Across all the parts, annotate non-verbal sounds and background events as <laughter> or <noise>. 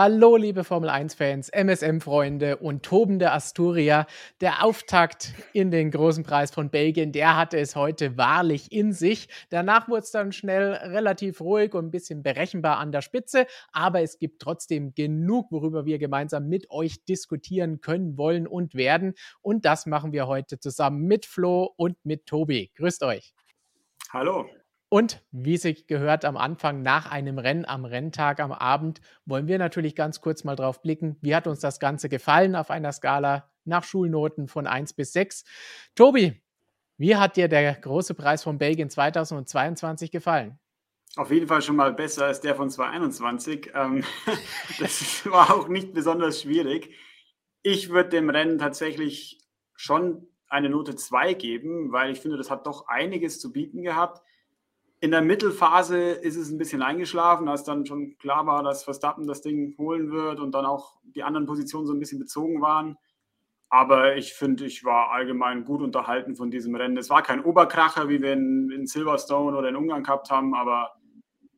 Hallo, liebe Formel 1-Fans, MSM-Freunde und tobende Asturia. Der Auftakt in den großen Preis von Belgien, der hatte es heute wahrlich in sich. Danach wurde es dann schnell relativ ruhig und ein bisschen berechenbar an der Spitze. Aber es gibt trotzdem genug, worüber wir gemeinsam mit euch diskutieren können, wollen und werden. Und das machen wir heute zusammen mit Flo und mit Tobi. Grüßt euch. Hallo. Und wie sich gehört am Anfang nach einem Rennen am Renntag am Abend, wollen wir natürlich ganz kurz mal drauf blicken, wie hat uns das Ganze gefallen auf einer Skala nach Schulnoten von 1 bis 6. Tobi, wie hat dir der große Preis von Belgien 2022 gefallen? Auf jeden Fall schon mal besser als der von 2021. Ähm, <laughs> das war auch nicht besonders schwierig. Ich würde dem Rennen tatsächlich schon eine Note 2 geben, weil ich finde, das hat doch einiges zu bieten gehabt. In der Mittelphase ist es ein bisschen eingeschlafen, als dann schon klar war, dass Verstappen das Ding holen wird und dann auch die anderen Positionen so ein bisschen bezogen waren. Aber ich finde, ich war allgemein gut unterhalten von diesem Rennen. Es war kein Oberkracher, wie wir in, in Silverstone oder in Ungarn gehabt haben, aber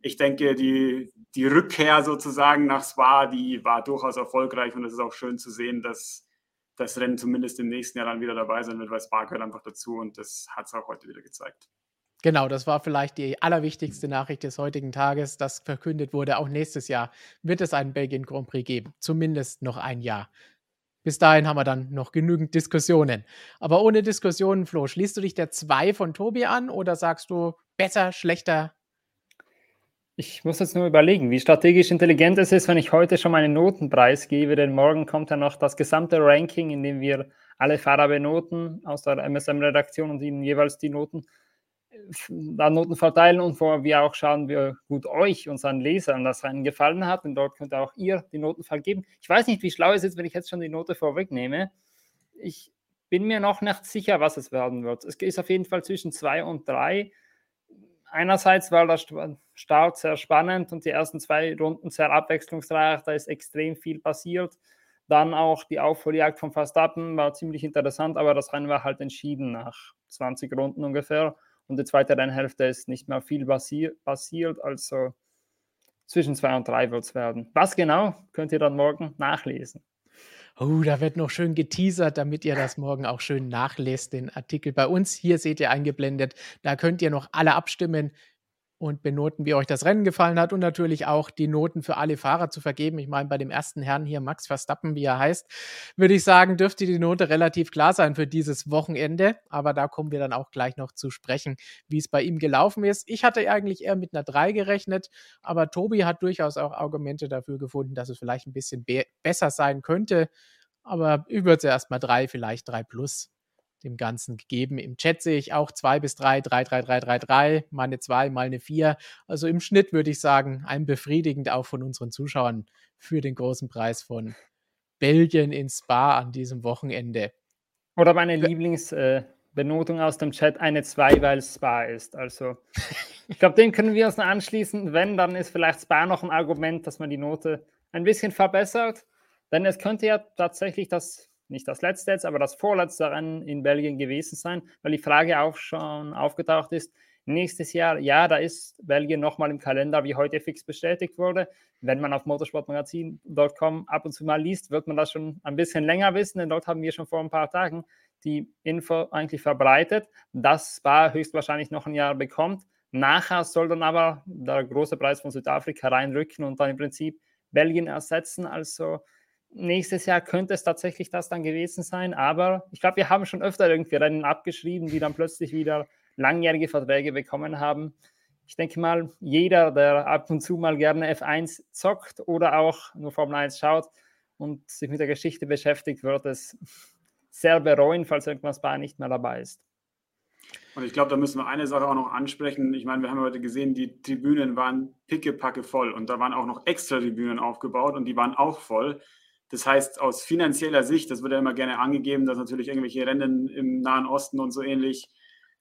ich denke, die, die Rückkehr sozusagen nach Spa, die war durchaus erfolgreich und es ist auch schön zu sehen, dass das Rennen zumindest im nächsten Jahr dann wieder dabei sein wird, weil Spa gehört einfach dazu und das hat es auch heute wieder gezeigt. Genau, das war vielleicht die allerwichtigste Nachricht des heutigen Tages, dass verkündet wurde, auch nächstes Jahr wird es einen Belgien Grand Prix geben. Zumindest noch ein Jahr. Bis dahin haben wir dann noch genügend Diskussionen. Aber ohne Diskussionen, Flo, schließt du dich der 2 von Tobi an oder sagst du besser, schlechter? Ich muss jetzt nur überlegen, wie strategisch intelligent es ist, wenn ich heute schon meinen Notenpreis gebe, denn morgen kommt ja noch das gesamte Ranking, in dem wir alle Fahrer benoten aus der MSM-Redaktion und ihnen jeweils die Noten da Noten verteilen und wo wir auch schauen, wie gut euch, unseren Lesern, das Rennen gefallen hat. Und dort könnt auch ihr die Noten vergeben. Ich weiß nicht, wie schlau es ist, wenn ich jetzt schon die Note vorwegnehme. Ich bin mir noch nicht sicher, was es werden wird. Es ist auf jeden Fall zwischen zwei und drei. Einerseits war der Start sehr spannend und die ersten zwei Runden sehr abwechslungsreich. Da ist extrem viel passiert. Dann auch die Aufholjagd von Verstappen war ziemlich interessant, aber das Rennen war halt entschieden nach 20 Runden ungefähr und die zweite Rennhälfte ist nicht mehr viel passiert, also zwischen zwei und drei wird es werden. Was genau, könnt ihr dann morgen nachlesen. Oh, da wird noch schön geteasert, damit ihr das morgen auch schön nachlest, den Artikel bei uns. Hier seht ihr eingeblendet. Da könnt ihr noch alle abstimmen und benoten, wie euch das Rennen gefallen hat und natürlich auch die Noten für alle Fahrer zu vergeben. Ich meine, bei dem ersten Herrn hier, Max Verstappen, wie er heißt, würde ich sagen, dürfte die Note relativ klar sein für dieses Wochenende. Aber da kommen wir dann auch gleich noch zu sprechen, wie es bei ihm gelaufen ist. Ich hatte eigentlich eher mit einer 3 gerechnet, aber Tobi hat durchaus auch Argumente dafür gefunden, dass es vielleicht ein bisschen be besser sein könnte. Aber ich würde es erstmal 3, vielleicht 3 plus dem Ganzen gegeben. Im Chat sehe ich auch 2 bis 3, 3, 3, 3, 3, 3, mal eine 2, mal eine 4. Also im Schnitt würde ich sagen, ein befriedigend auch von unseren Zuschauern für den großen Preis von Belgien in Spa an diesem Wochenende. Oder meine Lieblingsbenotung äh, aus dem Chat, eine 2, weil es Spa ist. Also ich glaube, den können wir uns noch anschließen. Wenn, dann ist vielleicht Spa noch ein Argument, dass man die Note ein bisschen verbessert. Denn es könnte ja tatsächlich das nicht das letzte jetzt, aber das vorletzte Rennen in Belgien gewesen sein, weil die Frage auch schon aufgetaucht ist, nächstes Jahr, ja, da ist Belgien nochmal im Kalender, wie heute fix bestätigt wurde. Wenn man auf motorsportmagazin.com ab und zu mal liest, wird man das schon ein bisschen länger wissen, denn dort haben wir schon vor ein paar Tagen die Info eigentlich verbreitet, dass Spa höchstwahrscheinlich noch ein Jahr bekommt. Nachher soll dann aber der große Preis von Südafrika reinrücken und dann im Prinzip Belgien ersetzen. Also nächstes Jahr könnte es tatsächlich das dann gewesen sein. Aber ich glaube, wir haben schon öfter irgendwie Rennen abgeschrieben, die dann plötzlich wieder langjährige Verträge bekommen haben. Ich denke mal, jeder, der ab und zu mal gerne F1 zockt oder auch nur Formel 1 schaut und sich mit der Geschichte beschäftigt, wird es sehr bereuen, falls irgendwas bei nicht mehr dabei ist. Und ich glaube, da müssen wir eine Sache auch noch ansprechen. Ich meine, wir haben heute gesehen, die Tribünen waren pickepacke voll und da waren auch noch extra Tribünen aufgebaut und die waren auch voll. Das heißt, aus finanzieller Sicht, das wird ja immer gerne angegeben, dass natürlich irgendwelche Rennen im Nahen Osten und so ähnlich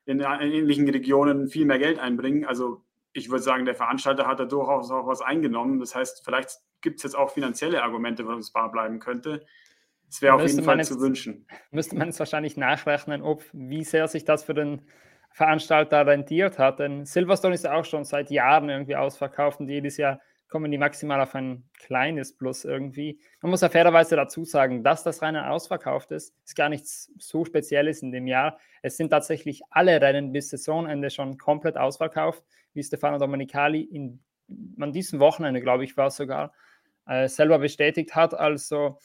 in, in ähnlichen Regionen viel mehr Geld einbringen. Also ich würde sagen, der Veranstalter hat da durchaus auch was eingenommen. Das heißt, vielleicht gibt es jetzt auch finanzielle Argumente, warum es bar bleiben könnte. Es wäre auf jeden Fall jetzt, zu wünschen. Müsste man jetzt wahrscheinlich nachrechnen, ob wie sehr sich das für den Veranstalter rentiert hat. Denn Silverstone ist ja auch schon seit Jahren irgendwie ausverkauft und jedes Jahr kommen die maximal auf ein kleines Plus irgendwie. Man muss ja fairerweise dazu sagen, dass das Rennen ausverkauft ist, ist gar nichts so Spezielles in dem Jahr. Es sind tatsächlich alle Rennen bis Saisonende schon komplett ausverkauft, wie Stefano Domenicali in, an diesem Wochenende, glaube ich, war es sogar, äh, selber bestätigt hat. Also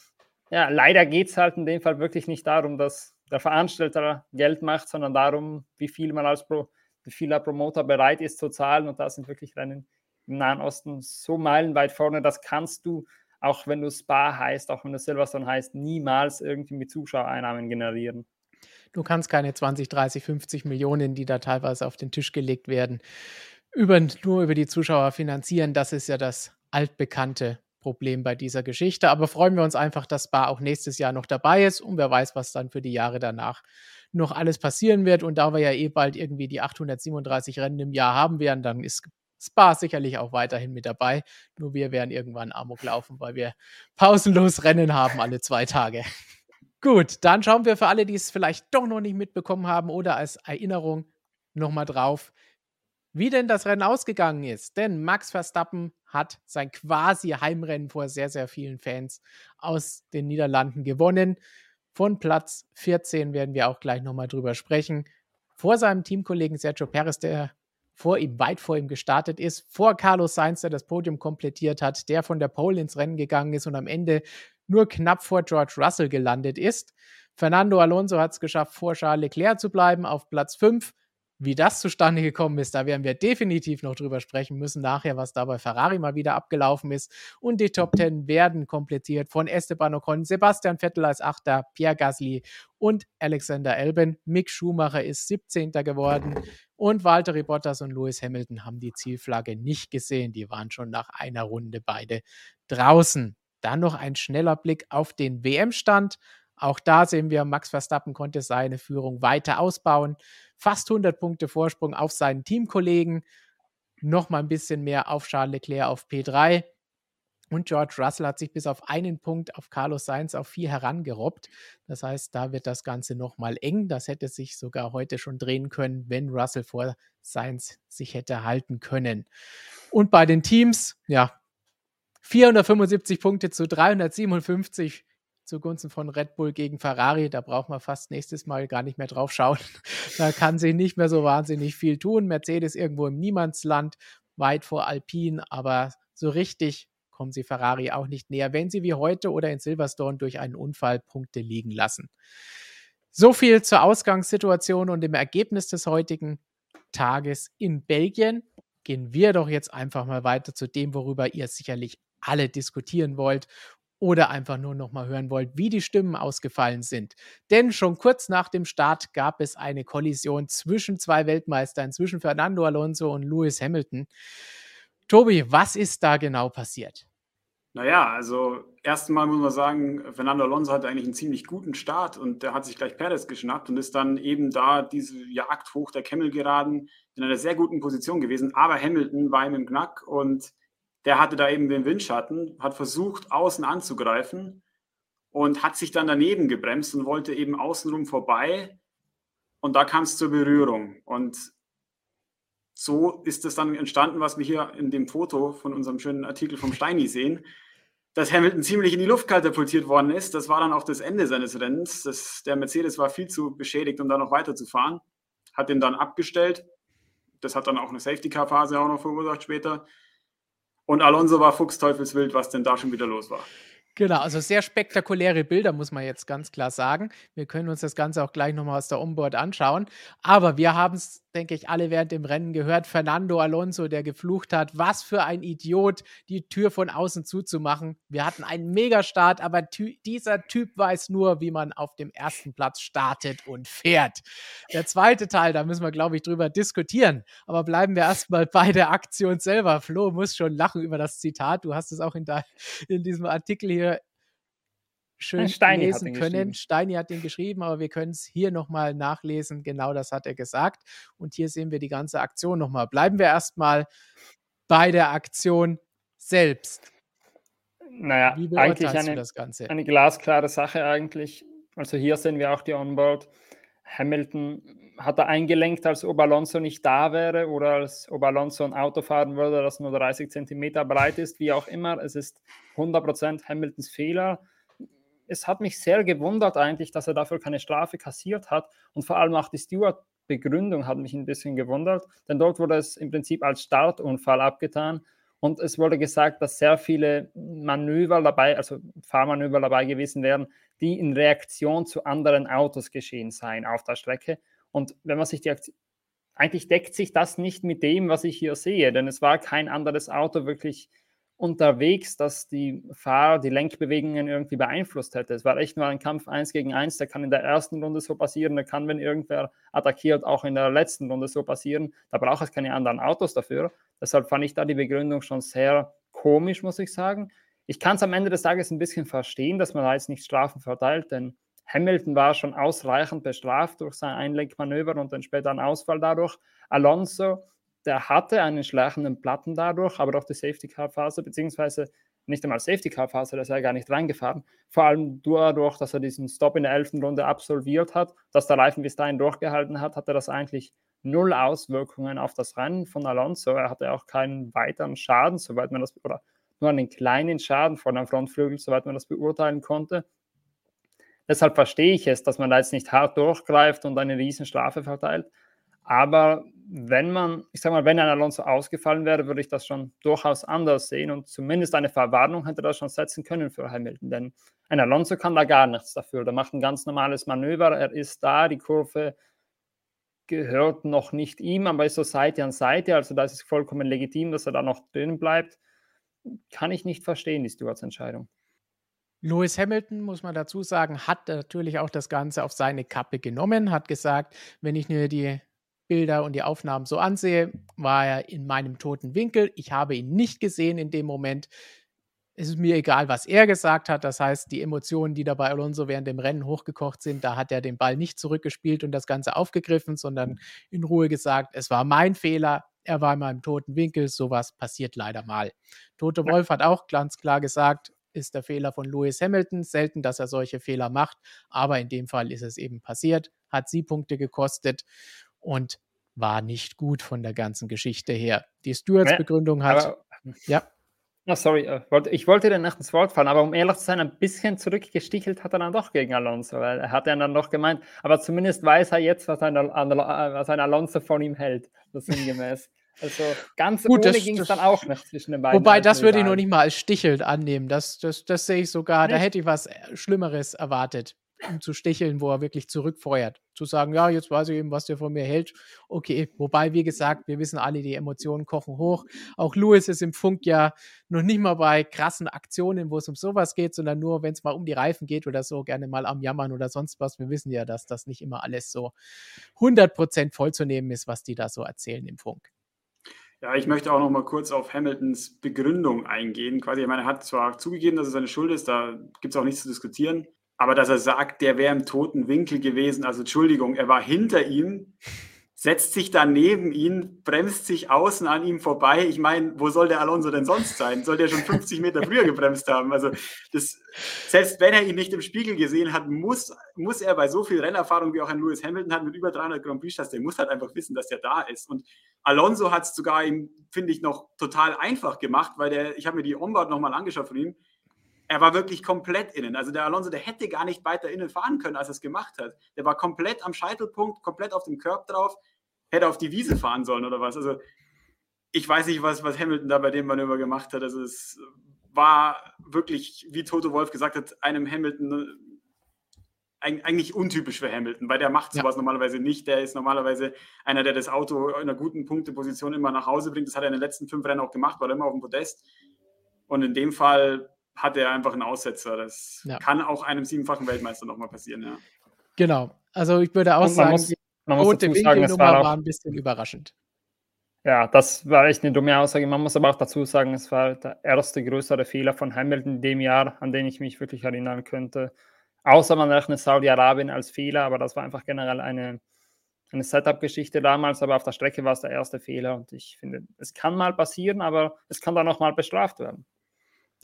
ja, leider geht es halt in dem Fall wirklich nicht darum, dass der Veranstalter Geld macht, sondern darum, wie viel man als Pro, wie viel der Promoter bereit ist zu zahlen. Und da sind wirklich Rennen im Nahen Osten so meilenweit vorne, das kannst du, auch wenn du Spa heißt, auch wenn du Silverstone heißt, niemals irgendwie mit Zuschauereinnahmen generieren. Du kannst keine 20, 30, 50 Millionen, die da teilweise auf den Tisch gelegt werden, über, nur über die Zuschauer finanzieren. Das ist ja das altbekannte Problem bei dieser Geschichte. Aber freuen wir uns einfach, dass Spa auch nächstes Jahr noch dabei ist und wer weiß, was dann für die Jahre danach noch alles passieren wird. Und da wir ja eh bald irgendwie die 837 Rennen im Jahr haben werden, dann ist Spa sicherlich auch weiterhin mit dabei. Nur wir werden irgendwann Amok laufen, weil wir <laughs> pausenlos Rennen haben alle zwei Tage. <laughs> Gut, dann schauen wir für alle, die es vielleicht doch noch nicht mitbekommen haben oder als Erinnerung nochmal drauf, wie denn das Rennen ausgegangen ist. Denn Max Verstappen hat sein quasi Heimrennen vor sehr, sehr vielen Fans aus den Niederlanden gewonnen. Von Platz 14 werden wir auch gleich nochmal drüber sprechen. Vor seinem Teamkollegen Sergio Perez, der vor ihm, weit vor ihm gestartet ist, vor Carlos Sainz, der das Podium komplettiert hat, der von der Pole ins Rennen gegangen ist und am Ende nur knapp vor George Russell gelandet ist. Fernando Alonso hat es geschafft, vor Charles Leclerc zu bleiben auf Platz 5. Wie das zustande gekommen ist, da werden wir definitiv noch drüber sprechen müssen, nachher, was da bei Ferrari mal wieder abgelaufen ist. Und die Top 10 werden komplettiert von Esteban Ocon, Sebastian Vettel als Achter, Pierre Gasly und Alexander Elben. Mick Schumacher ist 17. geworden und Valtteri Bottas und Lewis Hamilton haben die Zielflagge nicht gesehen. Die waren schon nach einer Runde beide draußen. Dann noch ein schneller Blick auf den WM-Stand. Auch da sehen wir, Max Verstappen konnte seine Führung weiter ausbauen. Fast 100 Punkte Vorsprung auf seinen Teamkollegen. Nochmal ein bisschen mehr auf Charles Leclerc auf P3. Und George Russell hat sich bis auf einen Punkt auf Carlos Sainz auf vier herangerobbt. Das heißt, da wird das Ganze nochmal eng. Das hätte sich sogar heute schon drehen können, wenn Russell vor Sainz sich hätte halten können. Und bei den Teams, ja, 475 Punkte zu 357 zugunsten von Red Bull gegen Ferrari. Da braucht man fast nächstes Mal gar nicht mehr drauf schauen. <laughs> da kann sich nicht mehr so wahnsinnig viel tun. Mercedes irgendwo im Niemandsland, weit vor Alpine, aber so richtig kommen sie Ferrari auch nicht näher, wenn sie wie heute oder in Silverstone durch einen Unfall Punkte liegen lassen. So viel zur Ausgangssituation und dem Ergebnis des heutigen Tages in Belgien. Gehen wir doch jetzt einfach mal weiter zu dem, worüber ihr sicherlich alle diskutieren wollt oder einfach nur noch mal hören wollt, wie die Stimmen ausgefallen sind. Denn schon kurz nach dem Start gab es eine Kollision zwischen zwei Weltmeistern, zwischen Fernando Alonso und Lewis Hamilton. Tobi, was ist da genau passiert? Naja, also erstmal muss man sagen, Fernando Alonso hatte eigentlich einen ziemlich guten Start und der hat sich gleich Perez geschnappt und ist dann eben da diese Jagd hoch der Kemmel geraden, in einer sehr guten Position gewesen. Aber Hamilton war ihm im Knack und der hatte da eben den Windschatten, hat versucht, außen anzugreifen und hat sich dann daneben gebremst und wollte eben außenrum vorbei. Und da kam es zur Berührung. Und so ist es dann entstanden, was wir hier in dem Foto von unserem schönen Artikel vom Steini sehen, dass Hamilton ziemlich in die Luft katapultiert worden ist. Das war dann auch das Ende seines Rennens. Das, der Mercedes war viel zu beschädigt, um da noch weiterzufahren. Hat den dann abgestellt. Das hat dann auch eine Safety-Car-Phase auch noch verursacht später. Und Alonso war fuchsteufelswild, was denn da schon wieder los war. Genau, also sehr spektakuläre Bilder, muss man jetzt ganz klar sagen. Wir können uns das Ganze auch gleich nochmal aus der Onboard anschauen. Aber wir haben es denke ich, alle während dem Rennen gehört. Fernando Alonso, der geflucht hat, was für ein Idiot, die Tür von außen zuzumachen. Wir hatten einen Megastart, aber dieser Typ weiß nur, wie man auf dem ersten Platz startet und fährt. Der zweite Teil, da müssen wir, glaube ich, drüber diskutieren. Aber bleiben wir erstmal bei der Aktion selber. Flo muss schon lachen über das Zitat. Du hast es auch in, in diesem Artikel hier schön <laughs> Steini lesen können. Steini hat den geschrieben, aber wir können es hier nochmal nachlesen. Genau das hat er gesagt. Und hier sehen wir die ganze Aktion nochmal. Bleiben wir erstmal bei der Aktion selbst. Naja, eigentlich eine, eine glasklare Sache eigentlich. Also hier sehen wir auch die Onboard. Hamilton hat er eingelenkt, als ob Alonso nicht da wäre oder als ob Alonso ein Auto fahren würde, das nur 30 Zentimeter breit ist, wie auch immer. Es ist 100% Hamiltons Fehler. Es hat mich sehr gewundert eigentlich, dass er dafür keine Strafe kassiert hat und vor allem auch die Stewart-Begründung hat mich ein bisschen gewundert, denn dort wurde es im Prinzip als Startunfall abgetan und es wurde gesagt, dass sehr viele Manöver dabei, also Fahrmanöver dabei gewesen wären, die in Reaktion zu anderen Autos geschehen seien auf der Strecke. Und wenn man sich die Aktion, eigentlich deckt sich das nicht mit dem, was ich hier sehe, denn es war kein anderes Auto wirklich unterwegs, das die Fahrer, die Lenkbewegungen irgendwie beeinflusst hätte. Es war echt nur ein Kampf 1 gegen 1, der kann in der ersten Runde so passieren, der kann, wenn irgendwer attackiert, auch in der letzten Runde so passieren. Da braucht es keine anderen Autos dafür. Deshalb fand ich da die Begründung schon sehr komisch, muss ich sagen. Ich kann es am Ende des Tages ein bisschen verstehen, dass man da jetzt nicht Strafen verteilt, denn Hamilton war schon ausreichend bestraft durch sein Einlenkmanöver und dann später ein Ausfall dadurch. Alonso, der hatte einen schleichenden Platten dadurch, aber auch die Safety-Car-Phase, beziehungsweise nicht einmal Safety-Car-Phase, da ist er gar nicht reingefahren. Vor allem dadurch, dass er diesen Stop in der elften Runde absolviert hat, dass der Reifen bis dahin durchgehalten hat, hatte das eigentlich null Auswirkungen auf das Rennen von Alonso. Er hatte auch keinen weiteren Schaden, soweit man das, oder nur einen kleinen Schaden von einem Frontflügel, soweit man das beurteilen konnte. Deshalb verstehe ich es, dass man da jetzt nicht hart durchgreift und eine Riesenstrafe verteilt. Aber wenn man, ich sage mal, wenn ein Alonso ausgefallen wäre, würde ich das schon durchaus anders sehen und zumindest eine Verwarnung hätte das schon setzen können für Hamilton. Denn ein Alonso kann da gar nichts dafür. Der macht ein ganz normales Manöver, er ist da, die Kurve gehört noch nicht ihm, aber ist so Seite an Seite, also da ist es vollkommen legitim, dass er da noch drin bleibt. Kann ich nicht verstehen, die Stewards Entscheidung. Lewis Hamilton, muss man dazu sagen, hat natürlich auch das Ganze auf seine Kappe genommen, hat gesagt, wenn ich mir die Bilder und die Aufnahmen so ansehe, war er in meinem toten Winkel. Ich habe ihn nicht gesehen in dem Moment es ist mir egal, was er gesagt hat. Das heißt, die Emotionen, die da bei Alonso während dem Rennen hochgekocht sind, da hat er den Ball nicht zurückgespielt und das Ganze aufgegriffen, sondern in Ruhe gesagt, es war mein Fehler, er war in meinem toten Winkel, sowas passiert leider mal. Toto Wolf hat auch ganz klar gesagt, ist der Fehler von Lewis Hamilton. Selten, dass er solche Fehler macht, aber in dem Fall ist es eben passiert, hat sie Punkte gekostet und war nicht gut von der ganzen Geschichte her. Die Stewards Begründung hat. Aber, ja. Ah, sorry, äh, ich wollte dir nicht ins Wort fallen, aber um ehrlich zu sein, ein bisschen zurückgestichelt hat er dann doch gegen Alonso, weil er hat ja dann noch gemeint, aber zumindest weiß er jetzt, was ein, was ein Alonso von ihm hält, das sinngemäß. <laughs> Also ganz Gut, ohne ging es dann auch nicht zwischen den beiden. Wobei, das würde ich noch nicht mal als stichelnd annehmen. Das, das, das sehe ich sogar, nicht? da hätte ich was Schlimmeres erwartet um zu sticheln, wo er wirklich zurückfeuert. Zu sagen, ja, jetzt weiß ich eben, was der von mir hält. Okay, wobei, wie gesagt, wir wissen alle, die Emotionen kochen hoch. Auch Louis ist im Funk ja noch nicht mal bei krassen Aktionen, wo es um sowas geht, sondern nur, wenn es mal um die Reifen geht oder so, gerne mal am Jammern oder sonst was. Wir wissen ja, dass das nicht immer alles so 100% vollzunehmen ist, was die da so erzählen im Funk. Ja, ich möchte auch noch mal kurz auf Hamiltons Begründung eingehen. Quasi, ich meine, er hat zwar zugegeben, dass es seine Schuld ist, da gibt es auch nichts zu diskutieren. Aber dass er sagt, der wäre im toten Winkel gewesen, also Entschuldigung, er war hinter ihm, setzt sich dann neben ihn, bremst sich außen an ihm vorbei. Ich meine, wo soll der Alonso denn sonst sein? Soll der schon 50 Meter früher gebremst haben? Also das, selbst wenn er ihn nicht im Spiegel gesehen hat, muss, muss er bei so viel Rennerfahrung, wie auch ein Lewis Hamilton hat, mit über 300 Grand Prix, der muss halt einfach wissen, dass der da ist. Und Alonso hat es sogar ihm, finde ich, noch total einfach gemacht, weil der, ich habe mir die Onboard nochmal angeschaut von ihm, er war wirklich komplett innen. Also der Alonso, der hätte gar nicht weiter innen fahren können, als er es gemacht hat. Der war komplett am Scheitelpunkt, komplett auf dem Körb drauf, hätte auf die Wiese fahren sollen oder was. Also ich weiß nicht, was, was Hamilton da bei dem Manöver gemacht hat. Also es war wirklich, wie Toto Wolf gesagt hat, einem Hamilton eigentlich untypisch für Hamilton, weil der macht sowas ja. normalerweise nicht. Der ist normalerweise einer, der das Auto in einer guten Punkteposition immer nach Hause bringt. Das hat er in den letzten fünf Rennen auch gemacht, war immer auf dem Podest. Und in dem Fall hat er einfach einen Aussetzer. Das ja. kann auch einem siebenfachen Weltmeister nochmal passieren, ja. Genau. Also ich würde auch sagen, muss, die rote Winkelnummer war, war ein bisschen überraschend. Ja, das war echt eine dumme Aussage. Man muss aber auch dazu sagen, es war der erste größere Fehler von Hamilton in dem Jahr, an den ich mich wirklich erinnern könnte. Außer man rechnet Saudi-Arabien als Fehler, aber das war einfach generell eine, eine Setup-Geschichte damals. Aber auf der Strecke war es der erste Fehler und ich finde, es kann mal passieren, aber es kann dann auch mal bestraft werden.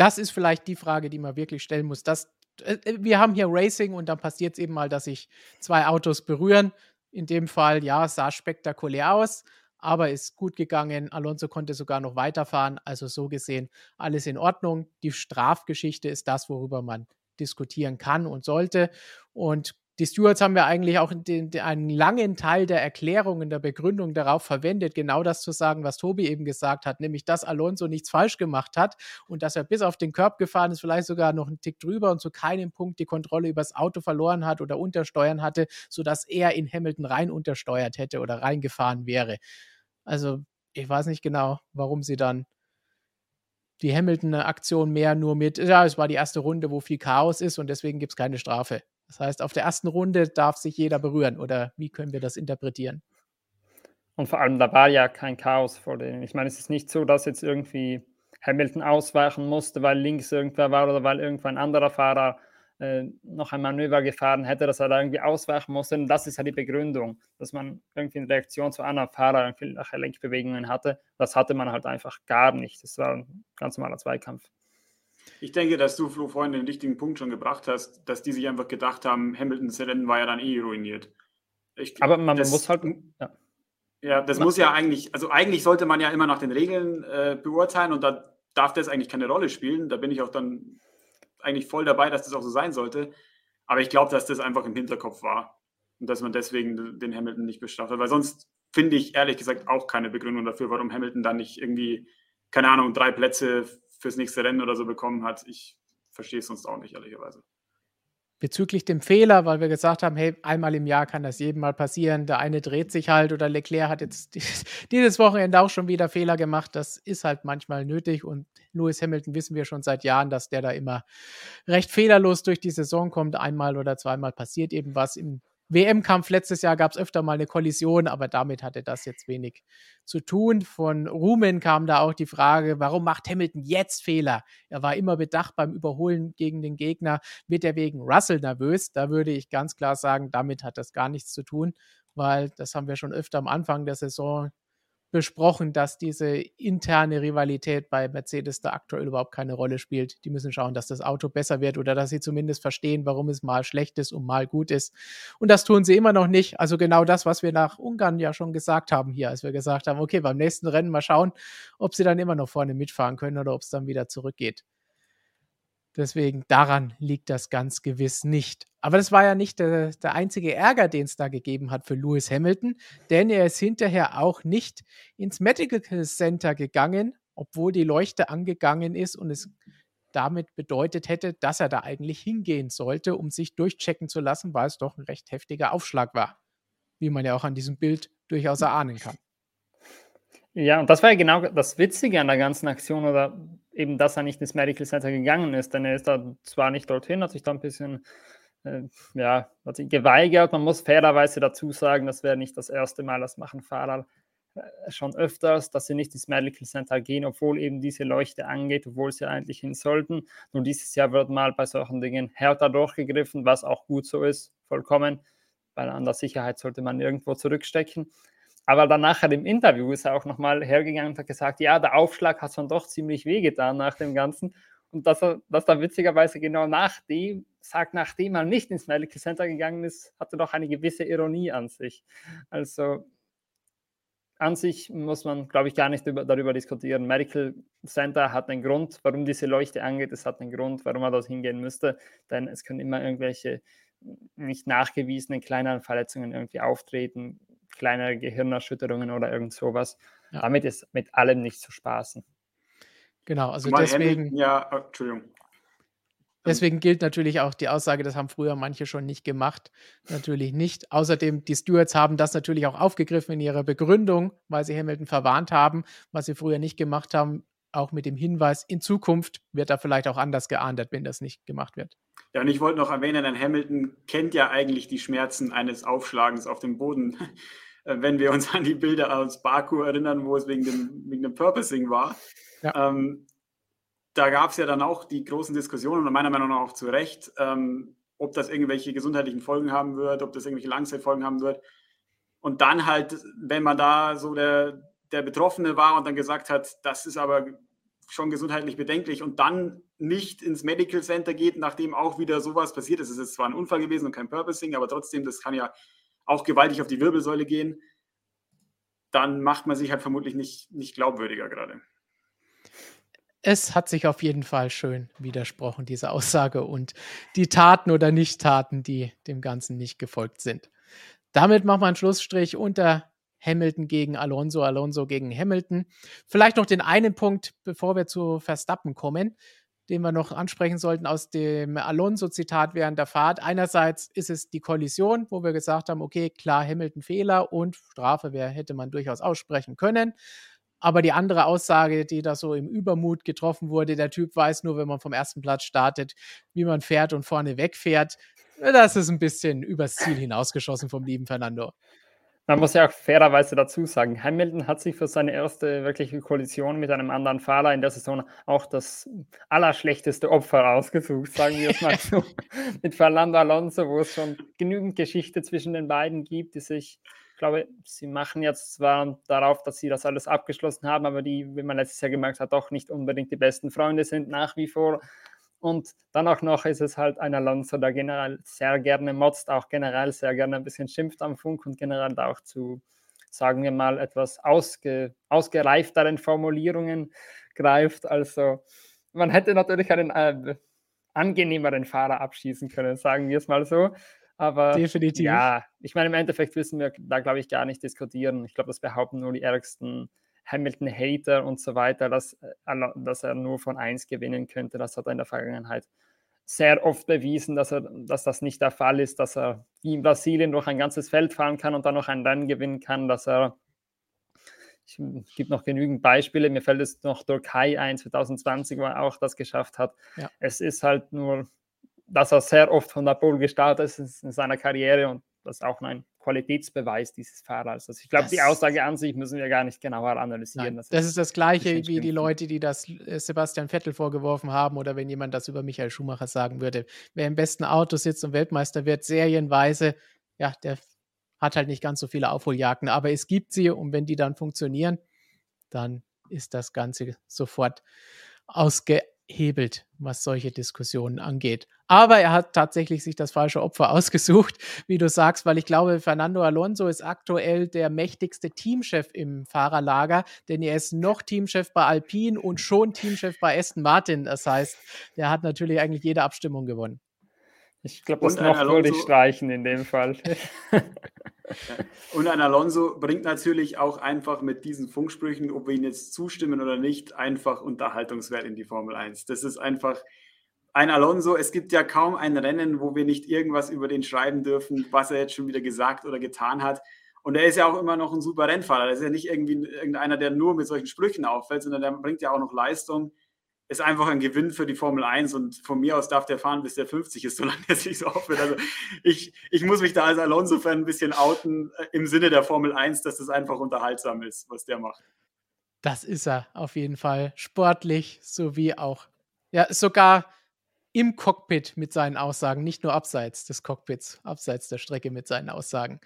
Das ist vielleicht die Frage, die man wirklich stellen muss. Das, äh, äh wir haben hier Racing und dann passiert es eben mal, dass sich zwei Autos berühren. in dem Fall, ja, sah spektakulär aus, aber ist gut gegangen. Alonso konnte sogar noch weiterfahren. Also so gesehen, alles in Ordnung. Die Strafgeschichte ist das, worüber man diskutieren kann und sollte. Und die Stewards haben ja eigentlich auch den, den, einen langen Teil der Erklärung in der Begründung darauf verwendet, genau das zu sagen, was Tobi eben gesagt hat, nämlich, dass Alonso nichts falsch gemacht hat und dass er bis auf den Körb gefahren ist, vielleicht sogar noch einen Tick drüber und zu keinem Punkt die Kontrolle übers Auto verloren hat oder untersteuern hatte, sodass er in Hamilton rein untersteuert hätte oder reingefahren wäre. Also, ich weiß nicht genau, warum sie dann die Hamilton-Aktion mehr nur mit, ja, es war die erste Runde, wo viel Chaos ist und deswegen gibt es keine Strafe. Das heißt, auf der ersten Runde darf sich jeder berühren oder wie können wir das interpretieren? Und vor allem, da war ja kein Chaos vor denen. Ich meine, es ist nicht so, dass jetzt irgendwie Hamilton ausweichen musste, weil links irgendwer war oder weil irgendwann ein anderer Fahrer äh, noch ein Manöver gefahren hätte, dass er da irgendwie ausweichen musste. Und das ist ja die Begründung, dass man irgendwie in Reaktion zu anderen Fahrern irgendwelche Lenkbewegungen hatte. Das hatte man halt einfach gar nicht. Das war ein ganz normaler Zweikampf. Ich denke, dass du, Flo, vorhin den richtigen Punkt schon gebracht hast, dass die sich einfach gedacht haben, Hamiltons Rennen war ja dann eh ruiniert. Ich, Aber man das, muss halt. Ja, ja das muss ja eigentlich, also eigentlich sollte man ja immer nach den Regeln äh, beurteilen und da darf das eigentlich keine Rolle spielen. Da bin ich auch dann eigentlich voll dabei, dass das auch so sein sollte. Aber ich glaube, dass das einfach im Hinterkopf war und dass man deswegen den Hamilton nicht bestraft hat, weil sonst finde ich ehrlich gesagt auch keine Begründung dafür, warum Hamilton dann nicht irgendwie, keine Ahnung, drei Plätze fürs nächste Rennen oder so bekommen hat. Ich verstehe es sonst auch nicht, ehrlicherweise. Bezüglich dem Fehler, weil wir gesagt haben, hey, einmal im Jahr kann das jedem mal passieren. Der eine dreht sich halt oder Leclerc hat jetzt <laughs> dieses Wochenende auch schon wieder Fehler gemacht. Das ist halt manchmal nötig und Lewis Hamilton wissen wir schon seit Jahren, dass der da immer recht fehlerlos durch die Saison kommt. Einmal oder zweimal passiert eben was. Im WM-Kampf letztes Jahr gab es öfter mal eine Kollision, aber damit hatte das jetzt wenig zu tun. Von Rumen kam da auch die Frage, warum macht Hamilton jetzt Fehler? Er war immer bedacht beim Überholen gegen den Gegner. Wird er wegen Russell nervös? Da würde ich ganz klar sagen, damit hat das gar nichts zu tun, weil das haben wir schon öfter am Anfang der Saison besprochen, dass diese interne Rivalität bei Mercedes da aktuell überhaupt keine Rolle spielt. Die müssen schauen, dass das Auto besser wird oder dass sie zumindest verstehen, warum es mal schlecht ist und mal gut ist. Und das tun sie immer noch nicht. Also genau das, was wir nach Ungarn ja schon gesagt haben hier, als wir gesagt haben, okay, beim nächsten Rennen mal schauen, ob sie dann immer noch vorne mitfahren können oder ob es dann wieder zurückgeht. Deswegen daran liegt das ganz gewiss nicht. Aber das war ja nicht der, der einzige Ärger, den es da gegeben hat für Lewis Hamilton, denn er ist hinterher auch nicht ins Medical Center gegangen, obwohl die Leuchte angegangen ist und es damit bedeutet hätte, dass er da eigentlich hingehen sollte, um sich durchchecken zu lassen, weil es doch ein recht heftiger Aufschlag war, wie man ja auch an diesem Bild durchaus erahnen kann. Ja, und das war ja genau das Witzige an der ganzen Aktion oder eben, dass er nicht ins Medical Center gegangen ist, denn er ist da zwar nicht dorthin, hat sich da ein bisschen äh, ja, hat sich geweigert. Man muss fairerweise dazu sagen, das wäre nicht das erste Mal, das machen Fahrer äh, schon öfters, dass sie nicht ins Medical Center gehen, obwohl eben diese Leuchte angeht, obwohl sie eigentlich hin sollten. Nur dieses Jahr wird mal bei solchen Dingen härter durchgegriffen, was auch gut so ist, vollkommen, weil an der Sicherheit sollte man irgendwo zurückstecken. Aber dann nachher im Interview ist er auch nochmal hergegangen und hat gesagt, ja, der Aufschlag hat schon doch ziemlich wehgetan nach dem Ganzen. Und dass er, dass er witzigerweise genau nachdem, sagt, nachdem er nicht ins Medical Center gegangen ist, hatte doch eine gewisse Ironie an sich. Also an sich muss man, glaube ich, gar nicht über, darüber diskutieren. Medical Center hat einen Grund, warum diese Leuchte angeht. Es hat einen Grund, warum man dort hingehen müsste. Denn es können immer irgendwelche nicht nachgewiesenen kleineren Verletzungen irgendwie auftreten kleine Gehirnerschütterungen oder irgend sowas. Ja. Damit ist mit allem nicht zu spaßen. Genau, also Mal deswegen. Ja, oh, Entschuldigung. Deswegen gilt natürlich auch die Aussage, das haben früher manche schon nicht gemacht. Natürlich nicht. Außerdem, die Stewards haben das natürlich auch aufgegriffen in ihrer Begründung, weil sie Hamilton verwarnt haben, was sie früher nicht gemacht haben, auch mit dem Hinweis, in Zukunft wird da vielleicht auch anders geahndet, wenn das nicht gemacht wird. Ja, und ich wollte noch erwähnen, ein Hamilton kennt ja eigentlich die Schmerzen eines Aufschlagens auf dem Boden. Äh, wenn wir uns an die Bilder aus Baku erinnern, wo es wegen dem, wegen dem Purposing war. Ja. Ähm, da gab es ja dann auch die großen Diskussionen und meiner Meinung nach auch zu Recht, ähm, ob das irgendwelche gesundheitlichen Folgen haben wird, ob das irgendwelche Langzeitfolgen haben wird. Und dann halt, wenn man da so der, der Betroffene war und dann gesagt hat, das ist aber schon gesundheitlich bedenklich und dann nicht ins Medical Center geht, nachdem auch wieder sowas passiert ist. Es ist zwar ein Unfall gewesen und kein Purposing, aber trotzdem, das kann ja auch gewaltig auf die Wirbelsäule gehen, dann macht man sich halt vermutlich nicht, nicht glaubwürdiger gerade. Es hat sich auf jeden Fall schön widersprochen, diese Aussage und die Taten oder Nicht-Taten, die dem Ganzen nicht gefolgt sind. Damit machen wir einen Schlussstrich unter Hamilton gegen Alonso, Alonso gegen Hamilton. Vielleicht noch den einen Punkt, bevor wir zu Verstappen kommen, den wir noch ansprechen sollten aus dem Alonso-Zitat während der Fahrt. Einerseits ist es die Kollision, wo wir gesagt haben, okay, klar, Hamilton Fehler und Strafe, wer hätte man durchaus aussprechen können. Aber die andere Aussage, die da so im Übermut getroffen wurde, der Typ weiß nur, wenn man vom ersten Platz startet, wie man fährt und vorne wegfährt. Das ist ein bisschen übers Ziel hinausgeschossen vom lieben Fernando. Man muss ja auch fairerweise dazu sagen, Hamilton hat sich für seine erste wirkliche Kollision mit einem anderen Fahrer in der Saison auch das allerschlechteste Opfer ausgesucht, sagen wir es mal <laughs> so. mit Fernando Alonso, wo es schon genügend Geschichte zwischen den beiden gibt, die sich glaube, sie machen jetzt zwar darauf, dass sie das alles abgeschlossen haben, aber die, wie man letztes Jahr gemerkt hat, doch nicht unbedingt die besten Freunde sind nach wie vor. Und dann auch noch ist es halt ein Alonso, der generell sehr gerne motzt, auch generell sehr gerne ein bisschen schimpft am Funk und generell auch zu, sagen wir mal, etwas ausge, ausgereifteren Formulierungen greift. Also man hätte natürlich einen äh, angenehmeren Fahrer abschießen können, sagen wir es mal so. Aber Definitiv. ja, ich meine, im Endeffekt müssen wir da, glaube ich, gar nicht diskutieren. Ich glaube, das behaupten nur die ärgsten Hamilton-Hater und so weiter, dass, äh, dass er nur von 1 gewinnen könnte. Das hat er in der Vergangenheit sehr oft bewiesen, dass, er, dass das nicht der Fall ist, dass er wie in Brasilien durch ein ganzes Feld fahren kann und dann noch ein Rennen gewinnen kann, dass er es gibt noch genügend Beispiele. Mir fällt es noch Türkei ein, 2020, wo er auch das geschafft hat. Ja. Es ist halt nur dass er sehr oft von der Pole gestartet ist in seiner Karriere und das ist auch ein Qualitätsbeweis dieses Fahrers. Also ich glaube, die Aussage an sich müssen wir gar nicht genauer analysieren. das, das, ist das Gleiche wie die Leute, die das äh, Sebastian Vettel vorgeworfen haben oder wenn jemand das über Michael Schumacher sagen würde. Wer im besten Auto sitzt und Weltmeister wird, serienweise, ja, der hat halt nicht ganz so viele Aufholjagden, aber es gibt sie und wenn die dann funktionieren, dann ist das Ganze sofort ausge hebelt, was solche Diskussionen angeht. Aber er hat tatsächlich sich das falsche Opfer <laughs> ausgesucht, wie du sagst, weil ich glaube, Fernando Alonso ist aktuell der mächtigste Teamchef im Fahrerlager, denn er ist noch Teamchef bei Alpine und schon Teamchef bei Aston Martin. Das heißt, der hat natürlich eigentlich jede Abstimmung gewonnen. Ich glaube, das noch würde ich streichen in dem Fall. <laughs> Und ein Alonso bringt natürlich auch einfach mit diesen Funksprüchen, ob wir ihnen jetzt zustimmen oder nicht, einfach Unterhaltungswert in die Formel 1. Das ist einfach ein Alonso. Es gibt ja kaum ein Rennen, wo wir nicht irgendwas über den schreiben dürfen, was er jetzt schon wieder gesagt oder getan hat. Und er ist ja auch immer noch ein super Rennfahrer. Er ist ja nicht irgendwie irgendeiner, der nur mit solchen Sprüchen auffällt, sondern der bringt ja auch noch Leistung ist einfach ein Gewinn für die Formel 1 und von mir aus darf der fahren, bis der 50 ist, <laughs> solange er sich so aufhört. Also ich, ich muss mich da als Alonso-Fan ein bisschen outen äh, im Sinne der Formel 1, dass das einfach unterhaltsam ist, was der macht. Das ist er auf jeden Fall. Sportlich sowie auch, ja, sogar im Cockpit mit seinen Aussagen, nicht nur abseits des Cockpits, abseits der Strecke mit seinen Aussagen.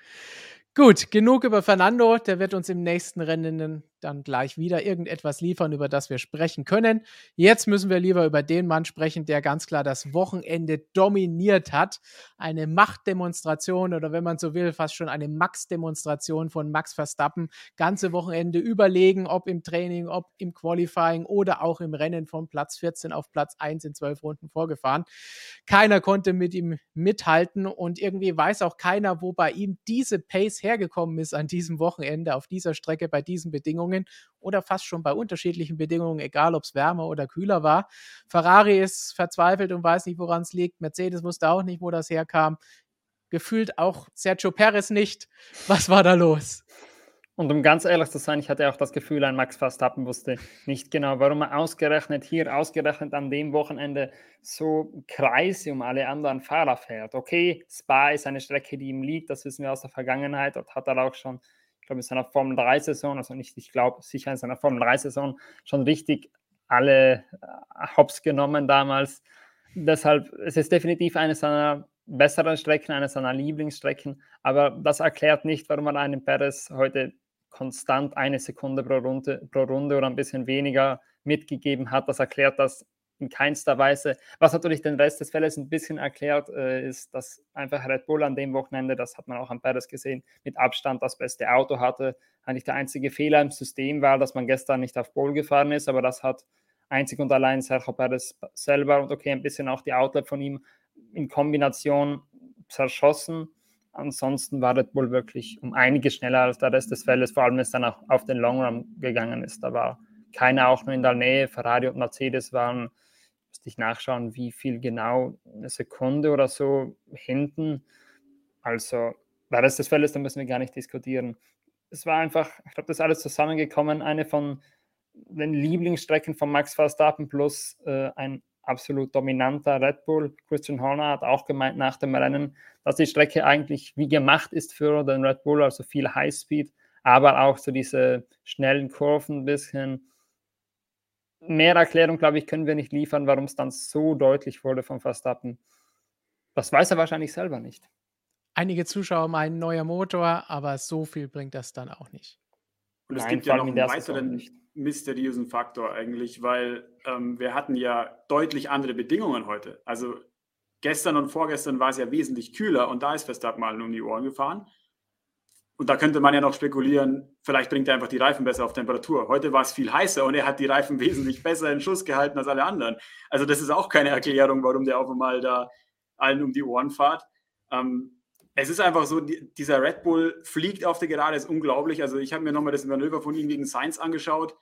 Gut, genug über Fernando. Der wird uns im nächsten Rennen dann gleich wieder irgendetwas liefern, über das wir sprechen können. Jetzt müssen wir lieber über den Mann sprechen, der ganz klar das Wochenende dominiert hat. Eine Machtdemonstration oder wenn man so will, fast schon eine Max-Demonstration von Max Verstappen. Ganze Wochenende überlegen, ob im Training, ob im Qualifying oder auch im Rennen von Platz 14 auf Platz 1 in zwölf Runden vorgefahren. Keiner konnte mit ihm mithalten und irgendwie weiß auch keiner, wo bei ihm diese Pace hergekommen ist an diesem Wochenende auf dieser Strecke bei diesen Bedingungen. Bedingungen oder fast schon bei unterschiedlichen Bedingungen, egal ob es wärmer oder kühler war. Ferrari ist verzweifelt und weiß nicht, woran es liegt. Mercedes wusste auch nicht, wo das herkam. Gefühlt auch Sergio Perez nicht. Was war da los? Und um ganz ehrlich zu sein, ich hatte auch das Gefühl, ein Max Verstappen wusste nicht genau, warum er ausgerechnet hier, ausgerechnet an dem Wochenende so Kreise um alle anderen Fahrer fährt. Okay, Spa ist eine Strecke, die ihm liegt, das wissen wir aus der Vergangenheit. Dort hat er auch schon ich glaube, in seiner Formel 3-Saison, also nicht, ich glaube, sicher in seiner Formel 3-Saison schon richtig alle äh, Hops genommen damals. Deshalb, es ist definitiv eine seiner besseren Strecken, eine seiner Lieblingsstrecken, aber das erklärt nicht, warum man einem Perez heute konstant eine Sekunde pro Runde, pro Runde oder ein bisschen weniger mitgegeben hat. Das erklärt das in keinster Weise. Was natürlich den Rest des Feldes ein bisschen erklärt, äh, ist, dass einfach Red Bull an dem Wochenende, das hat man auch an Perez gesehen, mit Abstand das beste Auto hatte. Eigentlich der einzige Fehler im System war, dass man gestern nicht auf Pole gefahren ist, aber das hat einzig und allein Sergio Perez selber und okay, ein bisschen auch die Outlet von ihm in Kombination zerschossen. Ansonsten war Red Bull wirklich um einige schneller als der Rest des Feldes, vor allem wenn es dann auch auf den Long Run gegangen ist. Da war keiner auch nur in der Nähe. Ferrari und Mercedes waren, müsste ich nachschauen, wie viel genau, eine Sekunde oder so hinten. Also der Rest des Feldes, da müssen wir gar nicht diskutieren. Es war einfach, ich glaube, das ist alles zusammengekommen. Eine von den Lieblingsstrecken von Max Verstappen plus äh, ein absolut dominanter Red Bull. Christian Horner hat auch gemeint nach dem Rennen, dass die Strecke eigentlich wie gemacht ist für den Red Bull, also viel Highspeed, aber auch so diese schnellen Kurven ein bisschen. Mehr Erklärung, glaube ich, können wir nicht liefern, warum es dann so deutlich wurde von Verstappen. Das weiß er wahrscheinlich selber nicht. Einige Zuschauer meinen neuer Motor, aber so viel bringt das dann auch nicht. Und es Nein, gibt ja noch einen weiteren mysteriösen Faktor eigentlich, weil ähm, wir hatten ja deutlich andere Bedingungen heute. Also gestern und vorgestern war es ja wesentlich kühler und da ist Verstappen mal um die Ohren gefahren. Und da könnte man ja noch spekulieren, vielleicht bringt er einfach die Reifen besser auf Temperatur. Heute war es viel heißer und er hat die Reifen <laughs> wesentlich besser in Schuss gehalten als alle anderen. Also das ist auch keine Erklärung, warum der auf einmal da allen um die Ohren fährt. Ähm, es ist einfach so, die, dieser Red Bull fliegt auf der Gerade, ist unglaublich. Also ich habe mir nochmal das Manöver von ihm gegen Sainz angeschaut.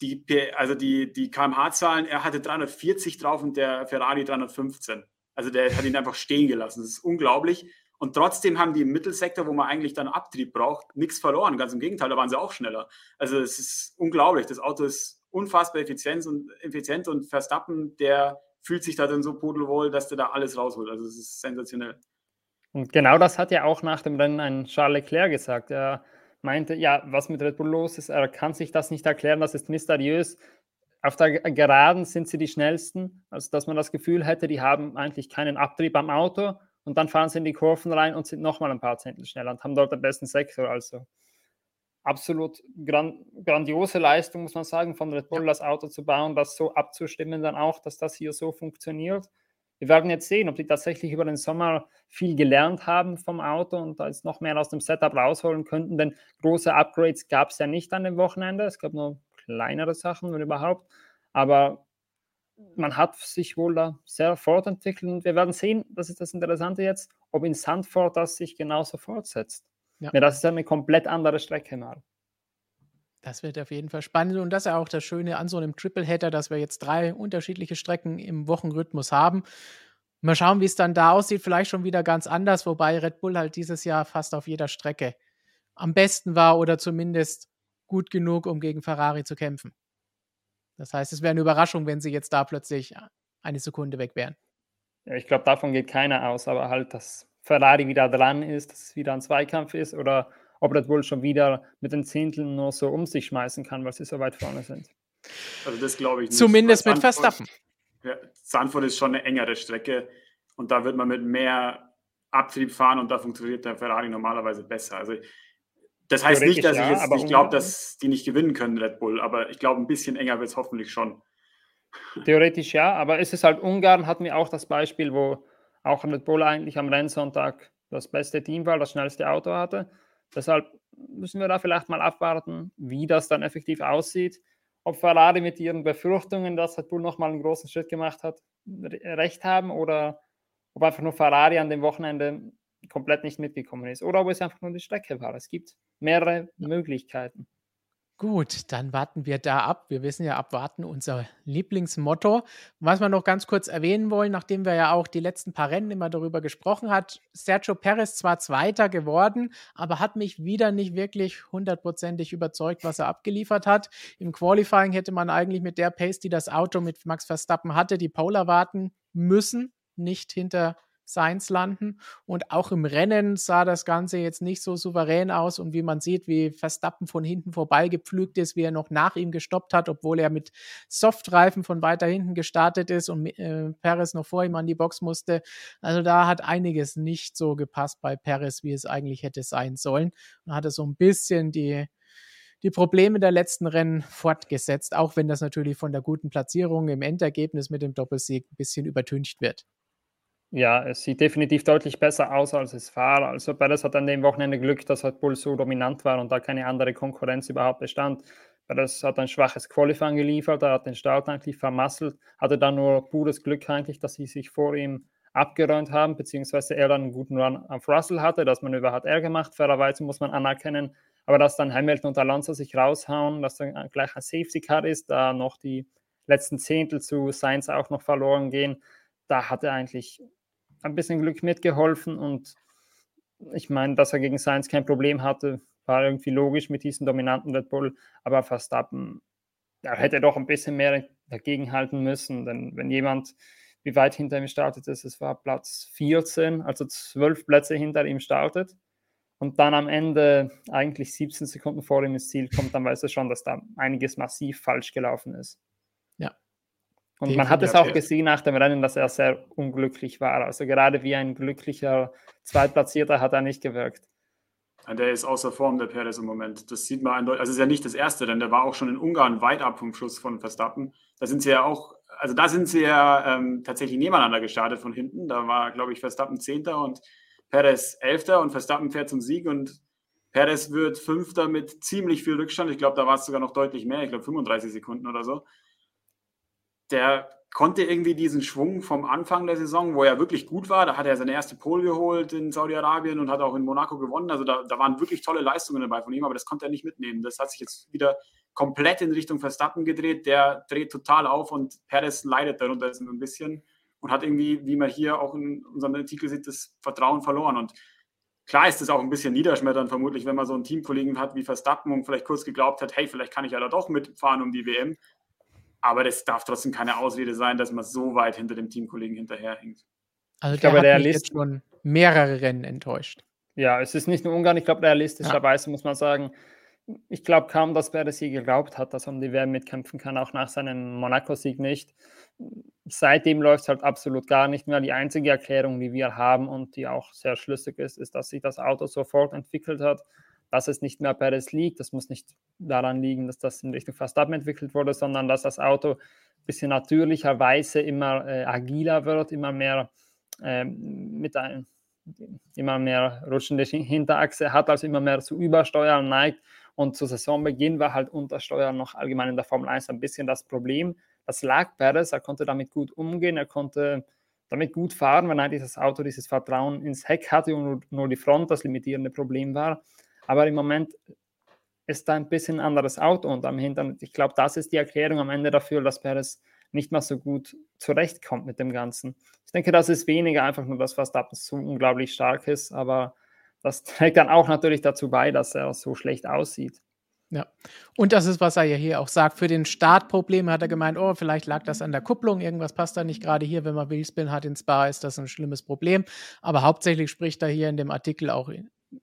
Die, also die, die kmh-Zahlen, er hatte 340 drauf und der Ferrari 315. Also der hat ihn einfach stehen gelassen. Das ist unglaublich. Und trotzdem haben die im Mittelsektor, wo man eigentlich dann Abtrieb braucht, nichts verloren. Ganz im Gegenteil, da waren sie auch schneller. Also es ist unglaublich. Das Auto ist unfassbar effizient und, effizient und Verstappen, der fühlt sich da dann so pudelwohl, dass der da alles rausholt. Also es ist sensationell. Und genau das hat ja auch nach dem Rennen ein Charles Leclerc gesagt. Er meinte, ja, was mit Red Bull los ist, er kann sich das nicht erklären, das ist mysteriös. Auf der Geraden sind sie die schnellsten, also dass man das Gefühl hätte, die haben eigentlich keinen Abtrieb am Auto und dann fahren sie in die Kurven rein und sind nochmal ein paar Zehntel schneller und haben dort den besten Sektor. Also absolut gran grandiose Leistung, muss man sagen, von Red Bull das Auto zu bauen, das so abzustimmen dann auch, dass das hier so funktioniert wir werden jetzt sehen, ob die tatsächlich über den Sommer viel gelernt haben vom Auto und da jetzt noch mehr aus dem Setup rausholen könnten, denn große Upgrades gab es ja nicht an dem Wochenende. Es gab nur kleinere Sachen, wenn überhaupt. Aber man hat sich wohl da sehr fortentwickelt und wir werden sehen, das ist das Interessante jetzt, ob in Sandford das sich genauso fortsetzt. Ja. ja das ist eine komplett andere Strecke mal. Das wird auf jeden Fall spannend und das ist ja auch das Schöne an so einem Triple-Header, dass wir jetzt drei unterschiedliche Strecken im Wochenrhythmus haben. Mal schauen, wie es dann da aussieht. Vielleicht schon wieder ganz anders, wobei Red Bull halt dieses Jahr fast auf jeder Strecke am besten war oder zumindest gut genug, um gegen Ferrari zu kämpfen. Das heißt, es wäre eine Überraschung, wenn sie jetzt da plötzlich eine Sekunde weg wären. Ja, ich glaube, davon geht keiner aus, aber halt, dass Ferrari wieder dran ist, dass es wieder ein Zweikampf ist oder ob Red Bull schon wieder mit den Zehnteln nur so um sich schmeißen kann, weil sie so weit vorne sind. Also das glaube ich nicht. Zumindest mit Verstappen. Ja, Sanford ist schon eine engere Strecke und da wird man mit mehr Abtrieb fahren und da funktioniert der Ferrari normalerweise besser. Also das heißt nicht, dass ja, ich jetzt nicht glaube, dass die nicht gewinnen können, Red Bull, aber ich glaube, ein bisschen enger wird es hoffentlich schon. Theoretisch ja, aber es ist halt Ungarn, hatten wir auch das Beispiel, wo auch Red Bull eigentlich am Rennsonntag das beste Team war, das schnellste Auto hatte. Deshalb müssen wir da vielleicht mal abwarten, wie das dann effektiv aussieht. Ob Ferrari mit ihren Befürchtungen, dass Red Bull nochmal einen großen Schritt gemacht hat, recht haben oder ob einfach nur Ferrari an dem Wochenende komplett nicht mitgekommen ist oder ob es einfach nur die Strecke war. Es gibt mehrere Möglichkeiten. Gut, dann warten wir da ab. Wir wissen ja, abwarten unser Lieblingsmotto. Was wir noch ganz kurz erwähnen wollen, nachdem wir ja auch die letzten paar Rennen immer darüber gesprochen hat, Sergio Perez zwar Zweiter geworden, aber hat mich wieder nicht wirklich hundertprozentig überzeugt, was er abgeliefert hat. Im Qualifying hätte man eigentlich mit der Pace, die das Auto mit Max Verstappen hatte, die Pole warten müssen, nicht hinter Seins landen. Und auch im Rennen sah das Ganze jetzt nicht so souverän aus. Und wie man sieht, wie Verstappen von hinten vorbei gepflügt ist, wie er noch nach ihm gestoppt hat, obwohl er mit Softreifen von weiter hinten gestartet ist und äh, Perez noch vor ihm an die Box musste. Also da hat einiges nicht so gepasst bei Perez, wie es eigentlich hätte sein sollen. Und hatte so ein bisschen die die Probleme der letzten Rennen fortgesetzt, auch wenn das natürlich von der guten Platzierung im Endergebnis mit dem Doppelsieg ein bisschen übertüncht wird. Ja, es sieht definitiv deutlich besser aus, als es war. Also Perez hat an dem Wochenende Glück, dass Red Bull so dominant war und da keine andere Konkurrenz überhaupt bestand. Perez hat ein schwaches Qualifying geliefert, er hat den Start eigentlich vermasselt, hatte dann nur pures Glück eigentlich, dass sie sich vor ihm abgeräumt haben, beziehungsweise er dann einen guten Run auf Russell hatte. Das Manöver hat er gemacht, fairerweise muss man anerkennen. Aber dass dann Hamilton und Alonso sich raushauen, dass dann gleich ein Safety Car ist, da noch die letzten Zehntel zu Sainz auch noch verloren gehen, da hat er eigentlich ein bisschen Glück mitgeholfen und ich meine, dass er gegen Sainz kein Problem hatte, war irgendwie logisch mit diesem dominanten Red Bull, aber Verstappen ja, hätte doch ein bisschen mehr dagegen halten müssen, denn wenn jemand, wie weit hinter ihm startet ist, es war Platz 14, also zwölf Plätze hinter ihm startet und dann am Ende eigentlich 17 Sekunden vor ihm ins Ziel kommt, dann weiß er schon, dass da einiges massiv falsch gelaufen ist. Und man hat es auch gesehen nach dem Rennen, dass er sehr unglücklich war. Also gerade wie ein glücklicher Zweitplatzierter hat er nicht gewirkt. Der ist außer Form, der Perez im Moment. Das sieht man eindeutig. Also es ist ja nicht das erste, denn der war auch schon in Ungarn weit ab vom Schluss von Verstappen. Da sind sie ja auch, also da sind sie ja ähm, tatsächlich nebeneinander gestartet von hinten. Da war, glaube ich, Verstappen Zehnter und Perez Elfter und Verstappen fährt zum Sieg und Perez wird Fünfter mit ziemlich viel Rückstand. Ich glaube, da war es sogar noch deutlich mehr. Ich glaube 35 Sekunden oder so der konnte irgendwie diesen Schwung vom Anfang der Saison, wo er wirklich gut war, da hat er seine erste Pole geholt in Saudi-Arabien und hat auch in Monaco gewonnen. Also da, da, waren wirklich tolle Leistungen dabei von ihm, aber das konnte er nicht mitnehmen. Das hat sich jetzt wieder komplett in Richtung Verstappen gedreht. Der dreht total auf und Perez leidet darunter ein bisschen und hat irgendwie, wie man hier auch in unserem Artikel sieht, das Vertrauen verloren. Und klar ist es auch ein bisschen niederschmetternd vermutlich, wenn man so einen Teamkollegen hat wie Verstappen und vielleicht kurz geglaubt hat, hey, vielleicht kann ich ja da doch mitfahren um die WM. Aber das darf trotzdem keine Ausrede sein, dass man so weit hinter dem Teamkollegen hinterherhängt. Also ich glaube, der hat jetzt schon mehrere Rennen enttäuscht. Ja, es ist nicht nur Ungarn, ich glaube, realistischerweise ja. muss man sagen, ich glaube kaum, dass Perez je geglaubt hat, dass er um die WM mitkämpfen kann, auch nach seinem Monaco-Sieg nicht. Seitdem läuft es halt absolut gar nicht mehr. Die einzige Erklärung, die wir haben und die auch sehr schlüssig ist, ist, dass sich das Auto sofort entwickelt hat dass es nicht mehr Perez liegt. Das muss nicht daran liegen, dass das in Richtung Verstappen entwickelt wurde, sondern dass das Auto ein bisschen natürlicherweise immer äh, agiler wird, immer mehr äh, mit ein, immer mehr rutschende Hinterachse hat, also immer mehr zu Übersteuern neigt. Und zu Saisonbeginn war halt Untersteuern noch allgemein in der Formel 1 ein bisschen das Problem. Das lag Perez, er konnte damit gut umgehen, er konnte damit gut fahren, wenn eigentlich das Auto dieses Vertrauen ins Heck hatte und nur die Front das limitierende Problem war. Aber im Moment ist da ein bisschen anderes Auto und am Hintern. Ich glaube, das ist die Erklärung am Ende dafür, dass Perez nicht mehr so gut zurechtkommt mit dem Ganzen. Ich denke, das ist weniger einfach nur das, was Verstappen so unglaublich stark ist, aber das <laughs> trägt dann auch natürlich dazu bei, dass er so schlecht aussieht. Ja, und das ist, was er ja hier auch sagt. Für den Startprobleme hat er gemeint, oh, vielleicht lag das an der Kupplung, irgendwas passt da nicht gerade hier, wenn man Wheelspin hat in Spa, ist das ein schlimmes Problem. Aber hauptsächlich spricht er hier in dem Artikel auch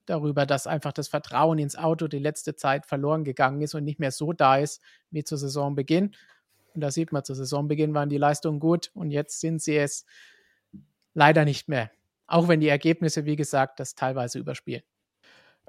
darüber, dass einfach das Vertrauen ins Auto die letzte Zeit verloren gegangen ist und nicht mehr so da ist wie zu Saisonbeginn. Und da sieht man, zu Saisonbeginn waren die Leistungen gut und jetzt sind sie es leider nicht mehr. Auch wenn die Ergebnisse, wie gesagt, das teilweise überspielen.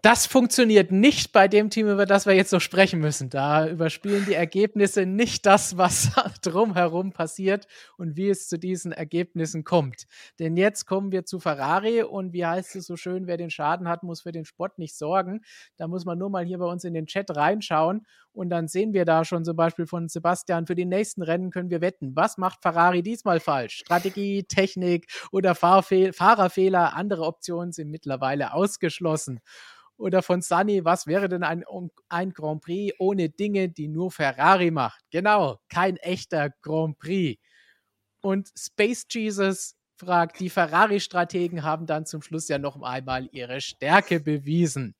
Das funktioniert nicht bei dem Team, über das wir jetzt so sprechen müssen. Da überspielen die Ergebnisse nicht das, was <laughs> drumherum passiert und wie es zu diesen Ergebnissen kommt. Denn jetzt kommen wir zu Ferrari und wie heißt es so schön, wer den Schaden hat, muss für den Sport nicht sorgen. Da muss man nur mal hier bei uns in den Chat reinschauen und dann sehen wir da schon zum Beispiel von Sebastian, für die nächsten Rennen können wir wetten. Was macht Ferrari diesmal falsch? Strategie, Technik oder Fahrfehl Fahrerfehler? Andere Optionen sind mittlerweile ausgeschlossen oder von Sunny, was wäre denn ein, ein Grand Prix ohne Dinge, die nur Ferrari macht? Genau, kein echter Grand Prix. Und Space Jesus fragt, die Ferrari-Strategen haben dann zum Schluss ja noch einmal ihre Stärke bewiesen.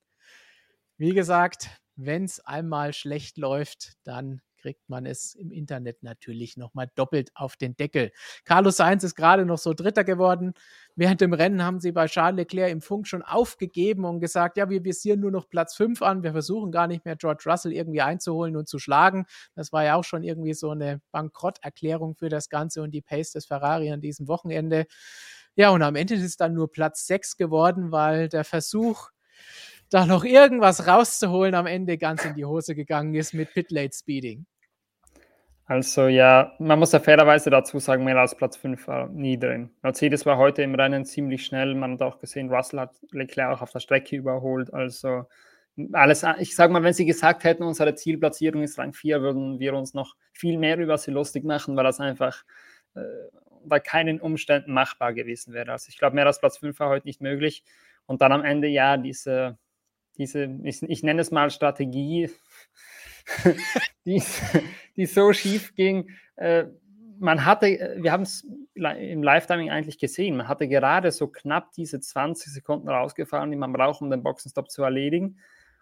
Wie gesagt, wenn es einmal schlecht läuft, dann kriegt man es im Internet natürlich nochmal doppelt auf den Deckel. Carlos Sainz ist gerade noch so Dritter geworden. Während dem Rennen haben sie bei Charles Leclerc im Funk schon aufgegeben und gesagt, ja, wir visieren nur noch Platz 5 an. Wir versuchen gar nicht mehr George Russell irgendwie einzuholen und zu schlagen. Das war ja auch schon irgendwie so eine Bankrotterklärung für das Ganze und die Pace des Ferrari an diesem Wochenende. Ja, und am Ende ist es dann nur Platz 6 geworden, weil der Versuch, da noch irgendwas rauszuholen, am Ende ganz in die Hose gegangen ist mit Pit Late Speeding. Also ja, man muss ja fairerweise dazu sagen, mehr als Platz 5 war nie drin. Mercedes war heute im Rennen ziemlich schnell. Man hat auch gesehen, Russell hat Leclerc auch auf der Strecke überholt. Also alles, ich sage mal, wenn sie gesagt hätten, unsere Zielplatzierung ist Rang 4, würden wir uns noch viel mehr über sie lustig machen, weil das einfach äh, bei keinen Umständen machbar gewesen wäre. Also ich glaube, mehr als Platz 5 war heute nicht möglich. Und dann am Ende ja diese, diese ich, ich nenne es mal Strategie, <laughs> die, die so schief ging. Äh, man hatte, äh, wir haben es im Live-Timing eigentlich gesehen, man hatte gerade so knapp diese 20 Sekunden rausgefahren, die man braucht, um den Boxenstopp zu erledigen.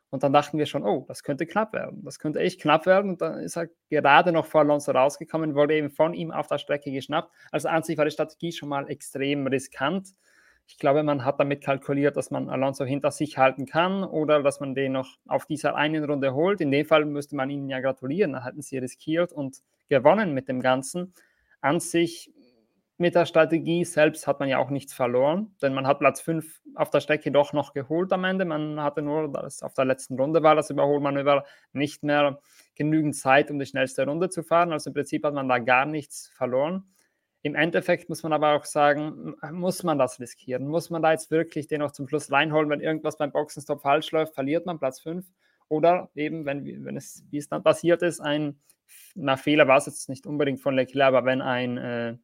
Und dann dachten wir schon, oh, das könnte knapp werden. Das könnte echt knapp werden. Und dann ist er gerade noch vor Alonso rausgekommen, wurde eben von ihm auf der Strecke geschnappt. Also an sich war die Strategie schon mal extrem riskant. Ich glaube, man hat damit kalkuliert, dass man Alonso hinter sich halten kann oder dass man den noch auf dieser einen Runde holt. In dem Fall müsste man ihnen ja gratulieren. Da hatten sie riskiert und gewonnen mit dem Ganzen. An sich mit der Strategie selbst hat man ja auch nichts verloren, denn man hat Platz 5 auf der Strecke doch noch geholt am Ende. Man hatte nur, das auf der letzten Runde war das Überholmanöver, nicht mehr genügend Zeit, um die schnellste Runde zu fahren. Also im Prinzip hat man da gar nichts verloren. Im Endeffekt muss man aber auch sagen, muss man das riskieren? Muss man da jetzt wirklich den noch zum Schluss reinholen, wenn irgendwas beim Boxenstopp falsch läuft, verliert man Platz 5? Oder eben, wenn, wenn es, wie es dann passiert ist, ein, na Fehler war es jetzt nicht unbedingt von Leclerc, aber wenn ein äh,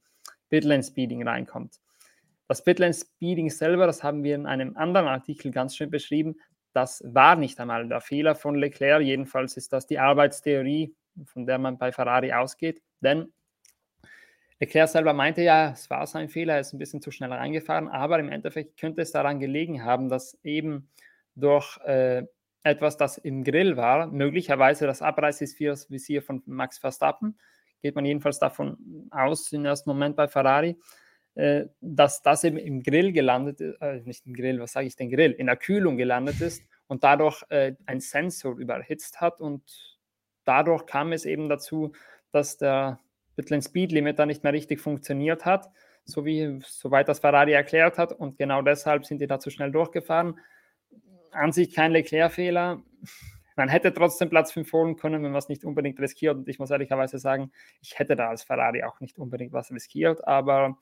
Bitline Speeding reinkommt. Das Bitline Speeding selber, das haben wir in einem anderen Artikel ganz schön beschrieben, das war nicht einmal der Fehler von Leclerc. Jedenfalls ist das die Arbeitstheorie, von der man bei Ferrari ausgeht. Denn Leclerc selber meinte ja, es war sein Fehler, er ist ein bisschen zu schnell reingefahren, aber im Endeffekt könnte es daran gelegen haben, dass eben durch äh, etwas, das im Grill war, möglicherweise das Abreißvisier von Max Verstappen, geht man jedenfalls davon aus im ersten Moment bei Ferrari, äh, dass das eben im Grill gelandet ist, äh, nicht im Grill, was sage ich denn Grill, in der Kühlung gelandet ist und dadurch äh, ein Sensor überhitzt hat und dadurch kam es eben dazu, dass der Bitline Speed Limiter nicht mehr richtig funktioniert hat, so wie soweit das Ferrari erklärt hat und genau deshalb sind die da zu schnell durchgefahren. An sich kein Leclerc-Fehler, man hätte trotzdem Platz 5 holen können, wenn man es nicht unbedingt riskiert. Und ich muss ehrlicherweise sagen, ich hätte da als Ferrari auch nicht unbedingt was riskiert. Aber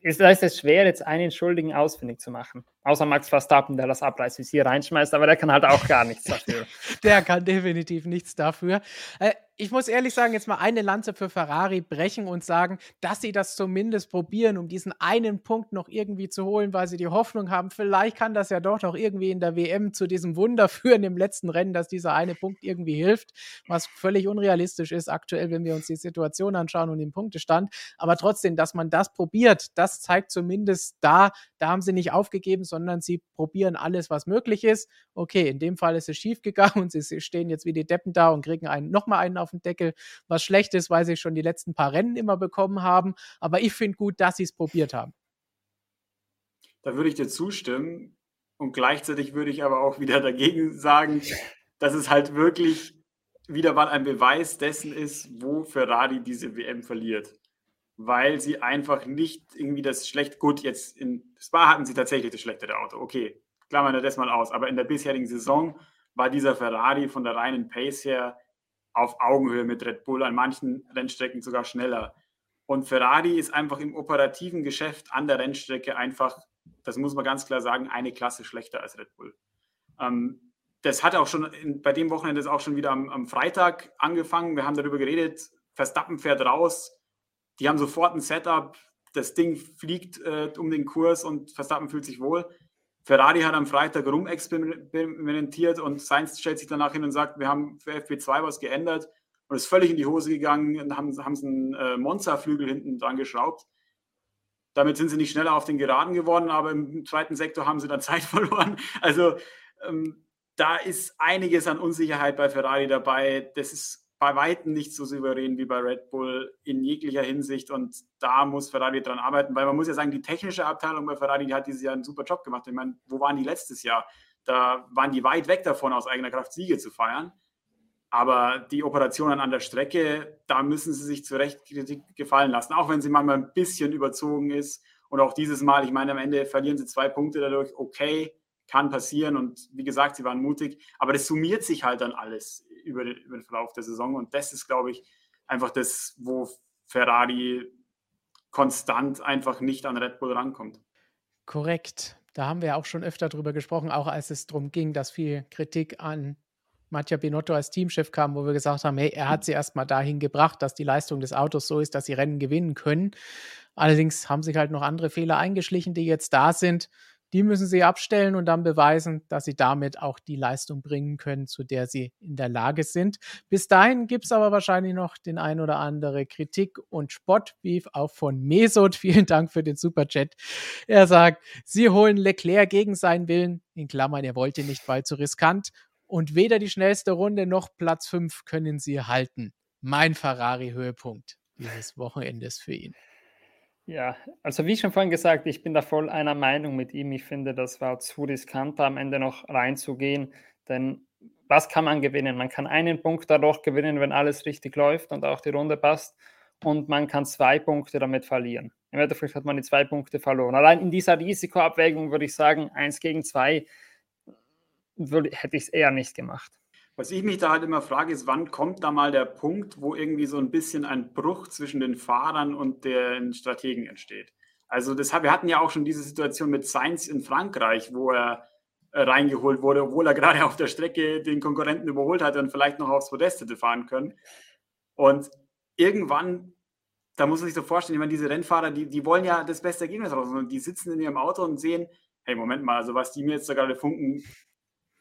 ist, da ist es schwer, jetzt einen Schuldigen ausfindig zu machen. Außer Max Verstappen, der das Abreißvisier reinschmeißt, aber der kann halt auch gar nichts dafür. <laughs> der kann definitiv nichts dafür. Äh, ich muss ehrlich sagen, jetzt mal eine Lanze für Ferrari brechen und sagen, dass sie das zumindest probieren, um diesen einen Punkt noch irgendwie zu holen, weil sie die Hoffnung haben, vielleicht kann das ja doch noch irgendwie in der WM zu diesem Wunder <laughs> führen im letzten Rennen, dass dieser eine Punkt irgendwie hilft, was völlig unrealistisch ist aktuell, wenn wir uns die Situation anschauen und den Punktestand. Aber trotzdem, dass man das probiert, das zeigt zumindest da, da haben sie nicht aufgegeben, sondern sie probieren alles, was möglich ist. Okay, in dem Fall ist es schief gegangen und sie stehen jetzt wie die Deppen da und kriegen einen, nochmal einen auf den Deckel, was schlecht ist, weil sie schon die letzten paar Rennen immer bekommen haben. Aber ich finde gut, dass sie es probiert haben. Da würde ich dir zustimmen. Und gleichzeitig würde ich aber auch wieder dagegen sagen, dass es halt wirklich wieder mal ein Beweis dessen ist, wo Ferrari diese WM verliert. Weil sie einfach nicht irgendwie das schlecht, gut, jetzt in Spa hatten sie tatsächlich das schlechtere Auto. Okay, klammern wir das mal aus. Aber in der bisherigen Saison war dieser Ferrari von der reinen Pace her auf Augenhöhe mit Red Bull, an manchen Rennstrecken sogar schneller. Und Ferrari ist einfach im operativen Geschäft an der Rennstrecke einfach, das muss man ganz klar sagen, eine Klasse schlechter als Red Bull. Ähm, das hat auch schon in, bei dem Wochenende ist auch schon wieder am, am, Freitag angefangen. Wir haben darüber geredet. Verstappen fährt raus. Die haben sofort ein Setup. Das Ding fliegt äh, um den Kurs und Verstappen fühlt sich wohl. Ferrari hat am Freitag rumexperimentiert und Sainz stellt sich danach hin und sagt, wir haben für FP2 was geändert und ist völlig in die Hose gegangen und haben, haben sie einen äh, Monza-Flügel hinten dran geschraubt. Damit sind sie nicht schneller auf den Geraden geworden, aber im zweiten Sektor haben sie dann <laughs> Zeit verloren. Also ähm, da ist einiges an Unsicherheit bei Ferrari dabei. Das ist bei Weitem nicht so souverän wie bei Red Bull in jeglicher Hinsicht und da muss Ferrari dran arbeiten, weil man muss ja sagen, die technische Abteilung bei Ferrari, die hat dieses Jahr einen super Job gemacht. Ich meine, wo waren die letztes Jahr? Da waren die weit weg davon, aus eigener Kraft Siege zu feiern. Aber die Operationen an der Strecke, da müssen sie sich zu Recht Kritik gefallen lassen, auch wenn sie manchmal ein bisschen überzogen ist. Und auch dieses Mal, ich meine, am Ende verlieren sie zwei Punkte dadurch, okay, kann passieren und wie gesagt, sie waren mutig, aber das summiert sich halt dann alles über den, über den Verlauf der Saison und das ist, glaube ich, einfach das, wo Ferrari konstant einfach nicht an Red Bull rankommt. Korrekt. Da haben wir auch schon öfter drüber gesprochen, auch als es darum ging, dass viel Kritik an Mattia Binotto als Teamchef kam, wo wir gesagt haben, hey, er hat sie erstmal dahin gebracht, dass die Leistung des Autos so ist, dass sie Rennen gewinnen können. Allerdings haben sich halt noch andere Fehler eingeschlichen, die jetzt da sind. Die müssen sie abstellen und dann beweisen, dass sie damit auch die Leistung bringen können, zu der sie in der Lage sind. Bis dahin gibt es aber wahrscheinlich noch den ein oder andere Kritik und Spott, wie auch von Mesut. <laughs> Vielen Dank für den Superchat. Er sagt, sie holen Leclerc gegen seinen Willen. In Klammern, er wollte nicht, weil zu riskant. Und weder die schnellste Runde noch Platz 5 können sie halten. Mein Ferrari-Höhepunkt dieses Wochenendes für ihn. Ja, also wie schon vorhin gesagt, ich bin da voll einer Meinung mit ihm. Ich finde, das war zu riskant, am Ende noch reinzugehen. Denn was kann man gewinnen? Man kann einen Punkt dadurch gewinnen, wenn alles richtig läuft und auch die Runde passt. Und man kann zwei Punkte damit verlieren. Im Endeffekt hat man die zwei Punkte verloren. Allein in dieser Risikoabwägung würde ich sagen, eins gegen zwei würde, hätte ich es eher nicht gemacht. Was ich mich da halt immer frage, ist, wann kommt da mal der Punkt, wo irgendwie so ein bisschen ein Bruch zwischen den Fahrern und den Strategen entsteht? Also das, wir hatten ja auch schon diese Situation mit Sainz in Frankreich, wo er äh, reingeholt wurde, obwohl er <laughs> gerade auf der Strecke den Konkurrenten überholt hat und vielleicht noch aufs Podest hätte fahren können. Und irgendwann, da muss man sich so vorstellen, ich meine, diese Rennfahrer, die, die wollen ja das beste Ergebnis raus und die sitzen in ihrem Auto und sehen, hey, Moment mal, also was die mir jetzt da gerade funken,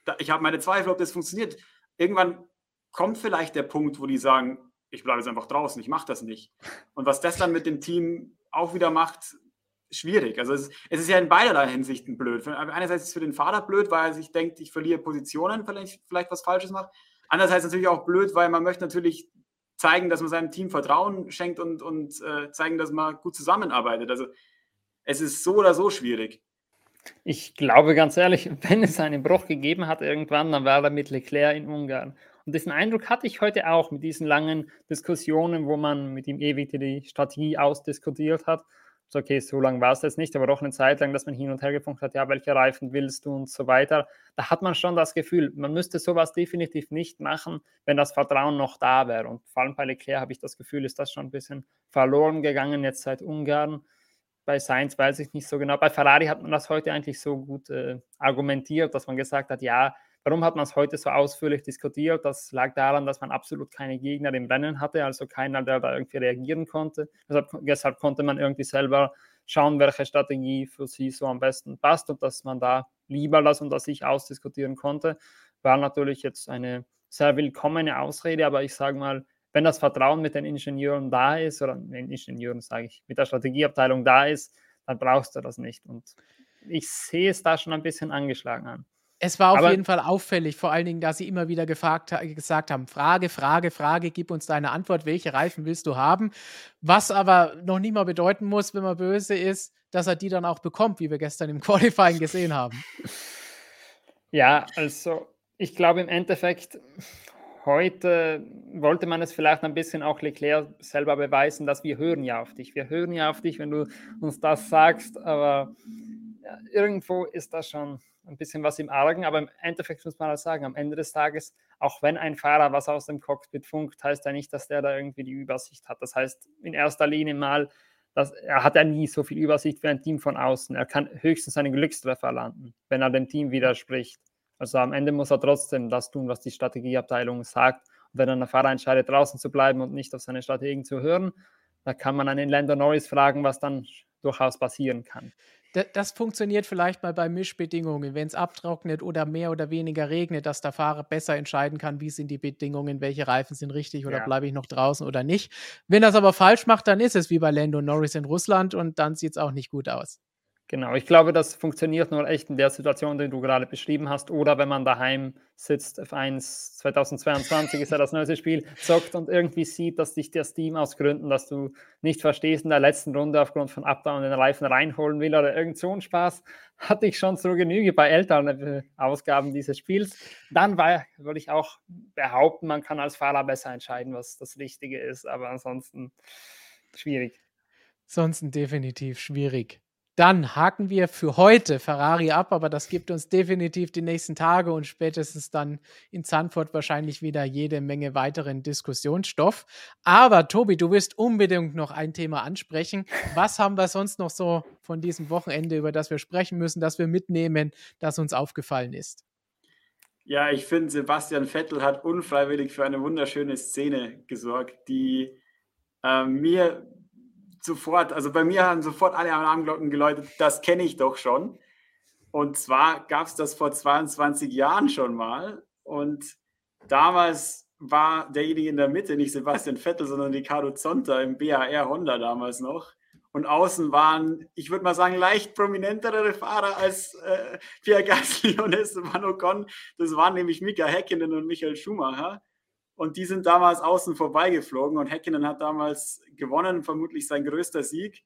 da, ich habe meine Zweifel, ob das funktioniert irgendwann kommt vielleicht der Punkt, wo die sagen, ich bleibe jetzt einfach draußen, ich mache das nicht. Und was das dann mit dem Team auch wieder macht, schwierig. Also es, es ist ja in beiderlei Hinsichten blöd. Einerseits ist es für den Fahrer blöd, weil er sich denkt, ich verliere Positionen, vielleicht, vielleicht was Falsches macht. Andererseits natürlich auch blöd, weil man möchte natürlich zeigen, dass man seinem Team Vertrauen schenkt und, und äh, zeigen, dass man gut zusammenarbeitet. Also es ist so oder so schwierig. Ich glaube ganz ehrlich, <laughs> wenn es einen Bruch gegeben hat irgendwann, dann war er mit Leclerc in Ungarn. Und diesen Eindruck hatte ich heute auch mit diesen langen Diskussionen, wo man mit ihm ewig die Strategie ausdiskutiert hat. So, okay, so lange war es jetzt nicht, aber doch eine Zeit lang, dass man hin und her gefunkt hat, ja, welche Reifen willst du und so weiter. Da hat man schon das Gefühl, man müsste sowas definitiv nicht machen, wenn das Vertrauen noch da wäre. Und vor allem bei Leclerc habe ich das Gefühl, ist das schon ein bisschen verloren gegangen jetzt seit Ungarn bei Sainz weiß ich nicht so genau. Bei Ferrari hat man das heute eigentlich so gut äh, argumentiert, dass man gesagt hat, ja, warum hat man es heute so ausführlich diskutiert? Das lag daran, dass man absolut keine Gegner im Rennen hatte, also keiner, der da irgendwie reagieren konnte. Deshalb, deshalb konnte man irgendwie selber schauen, welche Strategie für sie so am besten passt und dass man da lieber das unter sich ausdiskutieren konnte, war natürlich jetzt eine sehr willkommene Ausrede, aber ich sage mal, wenn das Vertrauen mit den Ingenieuren da ist, oder mit den Ingenieuren sage ich, mit der Strategieabteilung da ist, dann brauchst du das nicht. Und ich sehe es da schon ein bisschen angeschlagen an. Es war auf Aber jeden Fall auffällig, vor allen Dingen, dass sie immer wieder gefragt, gesagt haben: Frage, Frage, Frage, gib uns deine Antwort, welche Reifen willst du haben? Was aber noch nie mal bedeuten muss, wenn man böse ist, dass er die dann auch bekommt, wie wir gestern im <laughs> Qualifying gesehen haben. Ja, also ich glaube im Endeffekt, heute wollte man es vielleicht ein bisschen auch Leclerc selber beweisen, dass wir hören ja auf dich. Wir hören ja auf dich, wenn du uns das sagst, aber ja, irgendwo ist das schon ein bisschen was im Argen, aber im Endeffekt muss man halt sagen, am Ende des Tages, auch wenn ein Fahrer was aus dem Cockpit funkt, heißt ja nicht, dass der da irgendwie die Übersicht hat. Das heißt in erster Linie mal, dass er hat ja nie so viel Übersicht wie ein Team von außen. Er kann höchstens einen Glückstreffer landen, wenn er dem Team widerspricht. Also am Ende muss er trotzdem das tun, was die Strategieabteilung sagt. Und wenn dann der Fahrer entscheidet, draußen zu bleiben und nicht auf seine Strategen zu hören, da kann man an den Lando Norris fragen, was dann durchaus passieren kann. Das funktioniert vielleicht mal bei Mischbedingungen, wenn es abtrocknet oder mehr oder weniger regnet, dass der Fahrer besser entscheiden kann, wie sind die Bedingungen, welche Reifen sind richtig oder ja. bleibe ich noch draußen oder nicht. Wenn das aber falsch macht, dann ist es wie bei Lando Norris in Russland und dann sieht es auch nicht gut aus. Genau, ich glaube, das funktioniert nur echt in der Situation, die du gerade beschrieben hast, oder wenn man daheim sitzt, F1 2022 ist ja das neueste Spiel, zockt und irgendwie sieht, dass dich das Team aus Gründen, dass du nicht verstehst, in der letzten Runde aufgrund von Updown den Reifen reinholen will oder irgend so einen Spaß, hatte ich schon zur Genüge bei älteren Ausgaben dieses Spiels. Dann war, würde ich auch behaupten, man kann als Fahrer besser entscheiden, was das Richtige ist, aber ansonsten schwierig. Ansonsten definitiv schwierig. Dann haken wir für heute Ferrari ab, aber das gibt uns definitiv die nächsten Tage und spätestens dann in Zandvoort wahrscheinlich wieder jede Menge weiteren Diskussionsstoff. Aber Tobi, du wirst unbedingt noch ein Thema ansprechen. Was haben wir sonst noch so von diesem Wochenende, über das wir sprechen müssen, das wir mitnehmen, das uns aufgefallen ist? Ja, ich finde, Sebastian Vettel hat unfreiwillig für eine wunderschöne Szene gesorgt, die äh, mir sofort, also bei mir haben sofort alle Alarmglocken geläutet, das kenne ich doch schon. Und zwar gab es das vor 22 Jahren schon mal. Und damals war derjenige in der Mitte nicht Sebastian Vettel, sondern Ricardo Zonta im BAR Honda damals noch. Und außen waren, ich würde mal sagen, leicht prominentere Fahrer als äh, Pierre Gasly und Esteban Ocon. Das waren nämlich Mika Häkkinen und Michael Schumacher. Und die sind damals außen vorbeigeflogen und Häkkinen hat damals gewonnen, vermutlich sein größter Sieg.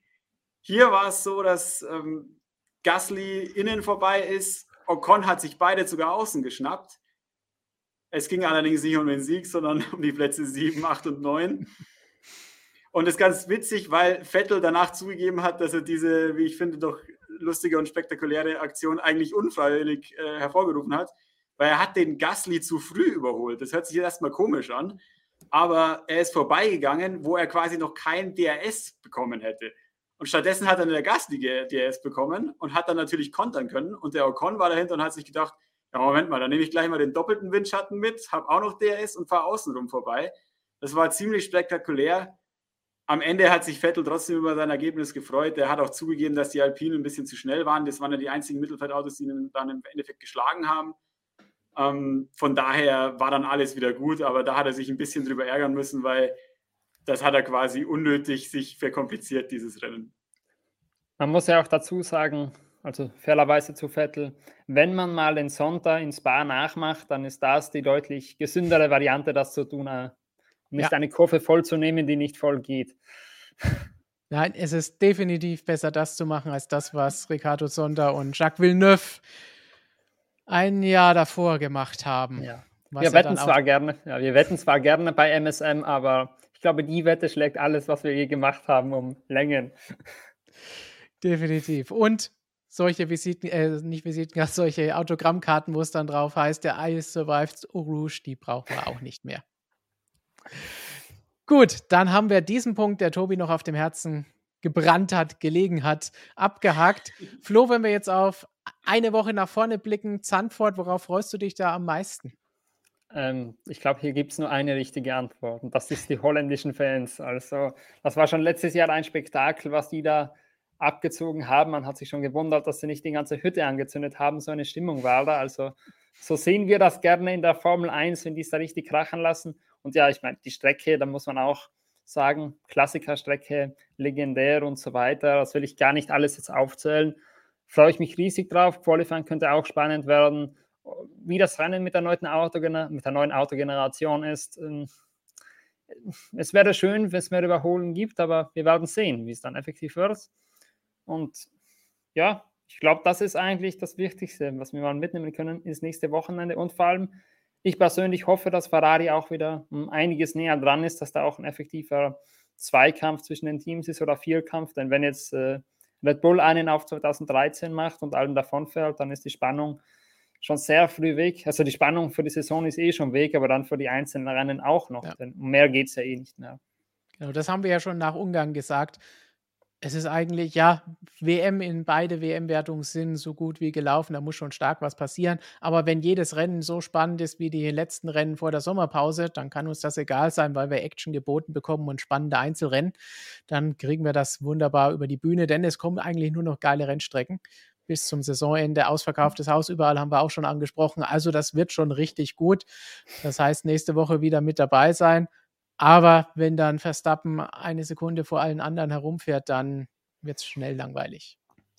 Hier war es so, dass ähm, Gasly innen vorbei ist. Ocon hat sich beide sogar außen geschnappt. Es ging allerdings nicht um den Sieg, sondern um die Plätze 7, 8 und 9. Und das ist ganz witzig, weil Vettel danach zugegeben hat, dass er diese, wie ich finde, doch lustige und spektakuläre Aktion eigentlich unfreiwillig äh, hervorgerufen hat weil er hat den Gasly zu früh überholt. Das hört sich erstmal komisch an, aber er ist vorbeigegangen, wo er quasi noch kein DRS bekommen hätte. Und stattdessen hat er der Gasly DRS bekommen und hat dann natürlich kontern können. Und der Ocon war dahinter und hat sich gedacht, ja, Moment mal, dann nehme ich gleich mal den doppelten Windschatten mit, habe auch noch DRS und fahre außenrum vorbei. Das war ziemlich spektakulär. Am Ende hat sich Vettel trotzdem über sein Ergebnis gefreut. Er hat auch zugegeben, dass die Alpinen ein bisschen zu schnell waren. Das waren ja die einzigen Mittelfeldautos, die ihn dann im Endeffekt geschlagen haben. Ähm, von daher war dann alles wieder gut, aber da hat er sich ein bisschen drüber ärgern müssen, weil das hat er quasi unnötig sich verkompliziert, dieses Rennen. Man muss ja auch dazu sagen, also fairerweise zu Vettel, wenn man mal den Sonntag ins Bar nachmacht, dann ist das die deutlich gesündere Variante, das zu tun, äh, nicht ja. eine Kurve voll zu nehmen, die nicht voll geht. Nein, es ist definitiv besser, das zu machen, als das, was Ricardo Sonda und Jacques Villeneuve ein Jahr davor gemacht haben. Ja. Wir wetten zwar gerne, ja, wir wetten zwar gerne bei MSM, aber ich glaube, die Wette schlägt alles, was wir je gemacht haben, um Längen. <laughs> Definitiv. Und solche Visiten, äh, nicht Visiten, solche Autogrammkarten, wo es dann drauf heißt, der Ice survived Rouge, die brauchen wir auch nicht mehr. Gut, dann haben wir diesen Punkt, der Tobi noch auf dem Herzen gebrannt hat, gelegen hat, abgehakt. Flo, wenn wir jetzt auf eine Woche nach vorne blicken, Zandvoort, worauf freust du dich da am meisten? Ähm, ich glaube, hier gibt es nur eine richtige Antwort und das ist die holländischen Fans. Also, das war schon letztes Jahr ein Spektakel, was die da abgezogen haben. Man hat sich schon gewundert, dass sie nicht die ganze Hütte angezündet haben. So eine Stimmung war da. Also, so sehen wir das gerne in der Formel 1, wenn die es da richtig krachen lassen. Und ja, ich meine, die Strecke, da muss man auch sagen, Klassikerstrecke, legendär und so weiter. Das will ich gar nicht alles jetzt aufzählen. Freue ich mich riesig drauf. Qualifying könnte auch spannend werden. Wie das Rennen mit der neuen, Autogener mit der neuen Autogeneration ist. Ähm, es wäre schön, wenn es mehr Überholen gibt, aber wir werden sehen, wie es dann effektiv wird. Und ja, ich glaube, das ist eigentlich das Wichtigste, was wir mal mitnehmen können ins nächste Wochenende und vor allem ich persönlich hoffe, dass Ferrari auch wieder um einiges näher dran ist, dass da auch ein effektiver Zweikampf zwischen den Teams ist oder Vierkampf. Denn wenn jetzt äh, Red Bull einen auf 2013 macht und allen davonfällt, dann ist die Spannung schon sehr früh weg. Also die Spannung für die Saison ist eh schon weg, aber dann für die einzelnen Rennen auch noch. Ja. Denn mehr geht es ja eh nicht mehr. Genau, das haben wir ja schon nach Ungarn gesagt es ist eigentlich, ja, WM in beide WM-Wertungen sind so gut wie gelaufen. Da muss schon stark was passieren. Aber wenn jedes Rennen so spannend ist wie die letzten Rennen vor der Sommerpause, dann kann uns das egal sein, weil wir Action geboten bekommen und spannende Einzelrennen. Dann kriegen wir das wunderbar über die Bühne, denn es kommen eigentlich nur noch geile Rennstrecken bis zum Saisonende. Ausverkauftes Haus überall haben wir auch schon angesprochen. Also das wird schon richtig gut. Das heißt, nächste Woche wieder mit dabei sein. Aber wenn dann Verstappen eine Sekunde vor allen anderen herumfährt, dann wird es schnell langweilig.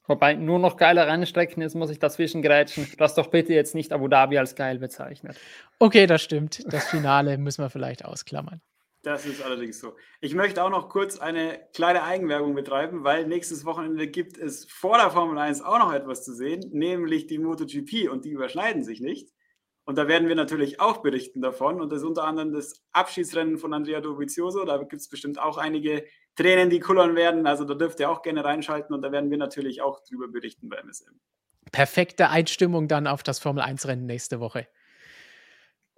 Wobei nur noch geile Rennstrecken, jetzt muss ich dazwischen grätschen. Du hast doch bitte jetzt nicht Abu Dhabi als geil bezeichnet. Okay, das stimmt. Das Finale <laughs> müssen wir vielleicht ausklammern. Das ist allerdings so. Ich möchte auch noch kurz eine kleine Eigenwerbung betreiben, weil nächstes Wochenende gibt es vor der Formel 1 auch noch etwas zu sehen, nämlich die MotoGP und die überschneiden sich nicht. Und da werden wir natürlich auch berichten davon. Und das ist unter anderem das Abschiedsrennen von Andrea Dovizioso. Da gibt es bestimmt auch einige Tränen, die kullern werden. Also da dürft ihr auch gerne reinschalten und da werden wir natürlich auch drüber berichten bei MSM. Perfekte Einstimmung dann auf das Formel 1-Rennen nächste Woche.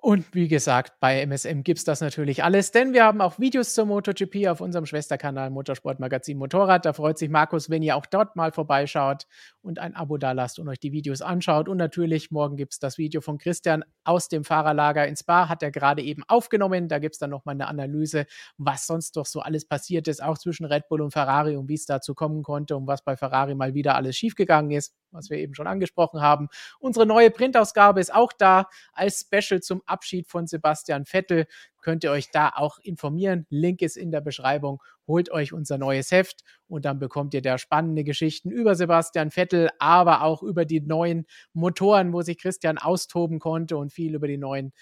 Und wie gesagt, bei MSM gibt es das natürlich alles, denn wir haben auch Videos zur MotoGP auf unserem Schwesterkanal Motorsportmagazin Motorrad. Da freut sich Markus, wenn ihr auch dort mal vorbeischaut und ein Abo da lasst und euch die Videos anschaut. Und natürlich, morgen gibt es das Video von Christian aus dem Fahrerlager ins Bar, hat er gerade eben aufgenommen. Da gibt es dann nochmal eine Analyse, was sonst doch so alles passiert ist, auch zwischen Red Bull und Ferrari und wie es dazu kommen konnte und was bei Ferrari mal wieder alles schiefgegangen ist was wir eben schon angesprochen haben. Unsere neue Printausgabe ist auch da als Special zum Abschied von Sebastian Vettel. Könnt ihr euch da auch informieren. Link ist in der Beschreibung. Holt euch unser neues Heft und dann bekommt ihr da spannende Geschichten über Sebastian Vettel, aber auch über die neuen Motoren, wo sich Christian austoben konnte und viel über die neuen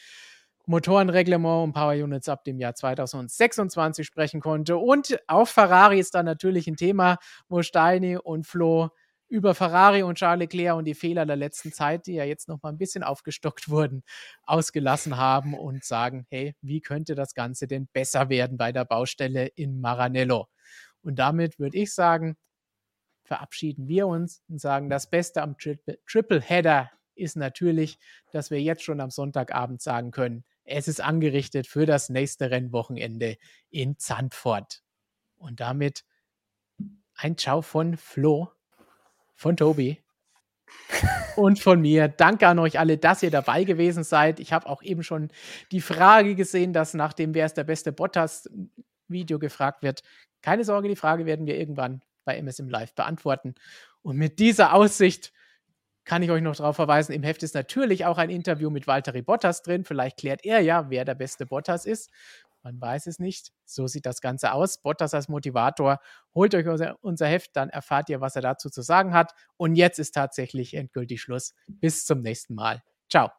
Motorenreglement und Power Units ab dem Jahr 2026 sprechen konnte. Und auch Ferrari ist da natürlich ein Thema, wo Steini und Flo über Ferrari und Charles Leclerc und die Fehler der letzten Zeit, die ja jetzt noch mal ein bisschen aufgestockt <laughs> wurden, ausgelassen haben und sagen, hey, wie könnte das Ganze denn besser werden bei der Baustelle in Maranello? Und damit würde ich sagen, verabschieden wir uns und sagen, das Beste am Triple, Triple Header ist natürlich, dass wir jetzt schon am Sonntagabend sagen können, es ist angerichtet für das nächste Rennwochenende in Zandvoort. Und damit ein Ciao von Flo von Tobi und von mir. Danke an euch alle, dass ihr dabei gewesen seid. Ich habe auch eben schon die Frage gesehen, dass nach dem Wer ist der beste Bottas-Video gefragt wird. Keine Sorge, die Frage werden wir irgendwann bei MSM Live beantworten. Und mit dieser Aussicht kann ich euch noch darauf verweisen, im Heft ist natürlich auch ein Interview mit Valtteri Bottas drin. Vielleicht klärt er ja, wer der beste Bottas ist. Man weiß es nicht. So sieht das Ganze aus. Bottas als Motivator. Holt euch unser, Heft, dann erfahrt ihr, was er dazu zu sagen hat. Und jetzt ist tatsächlich endgültig Schluss. Bis zum nächsten Mal. Ciao.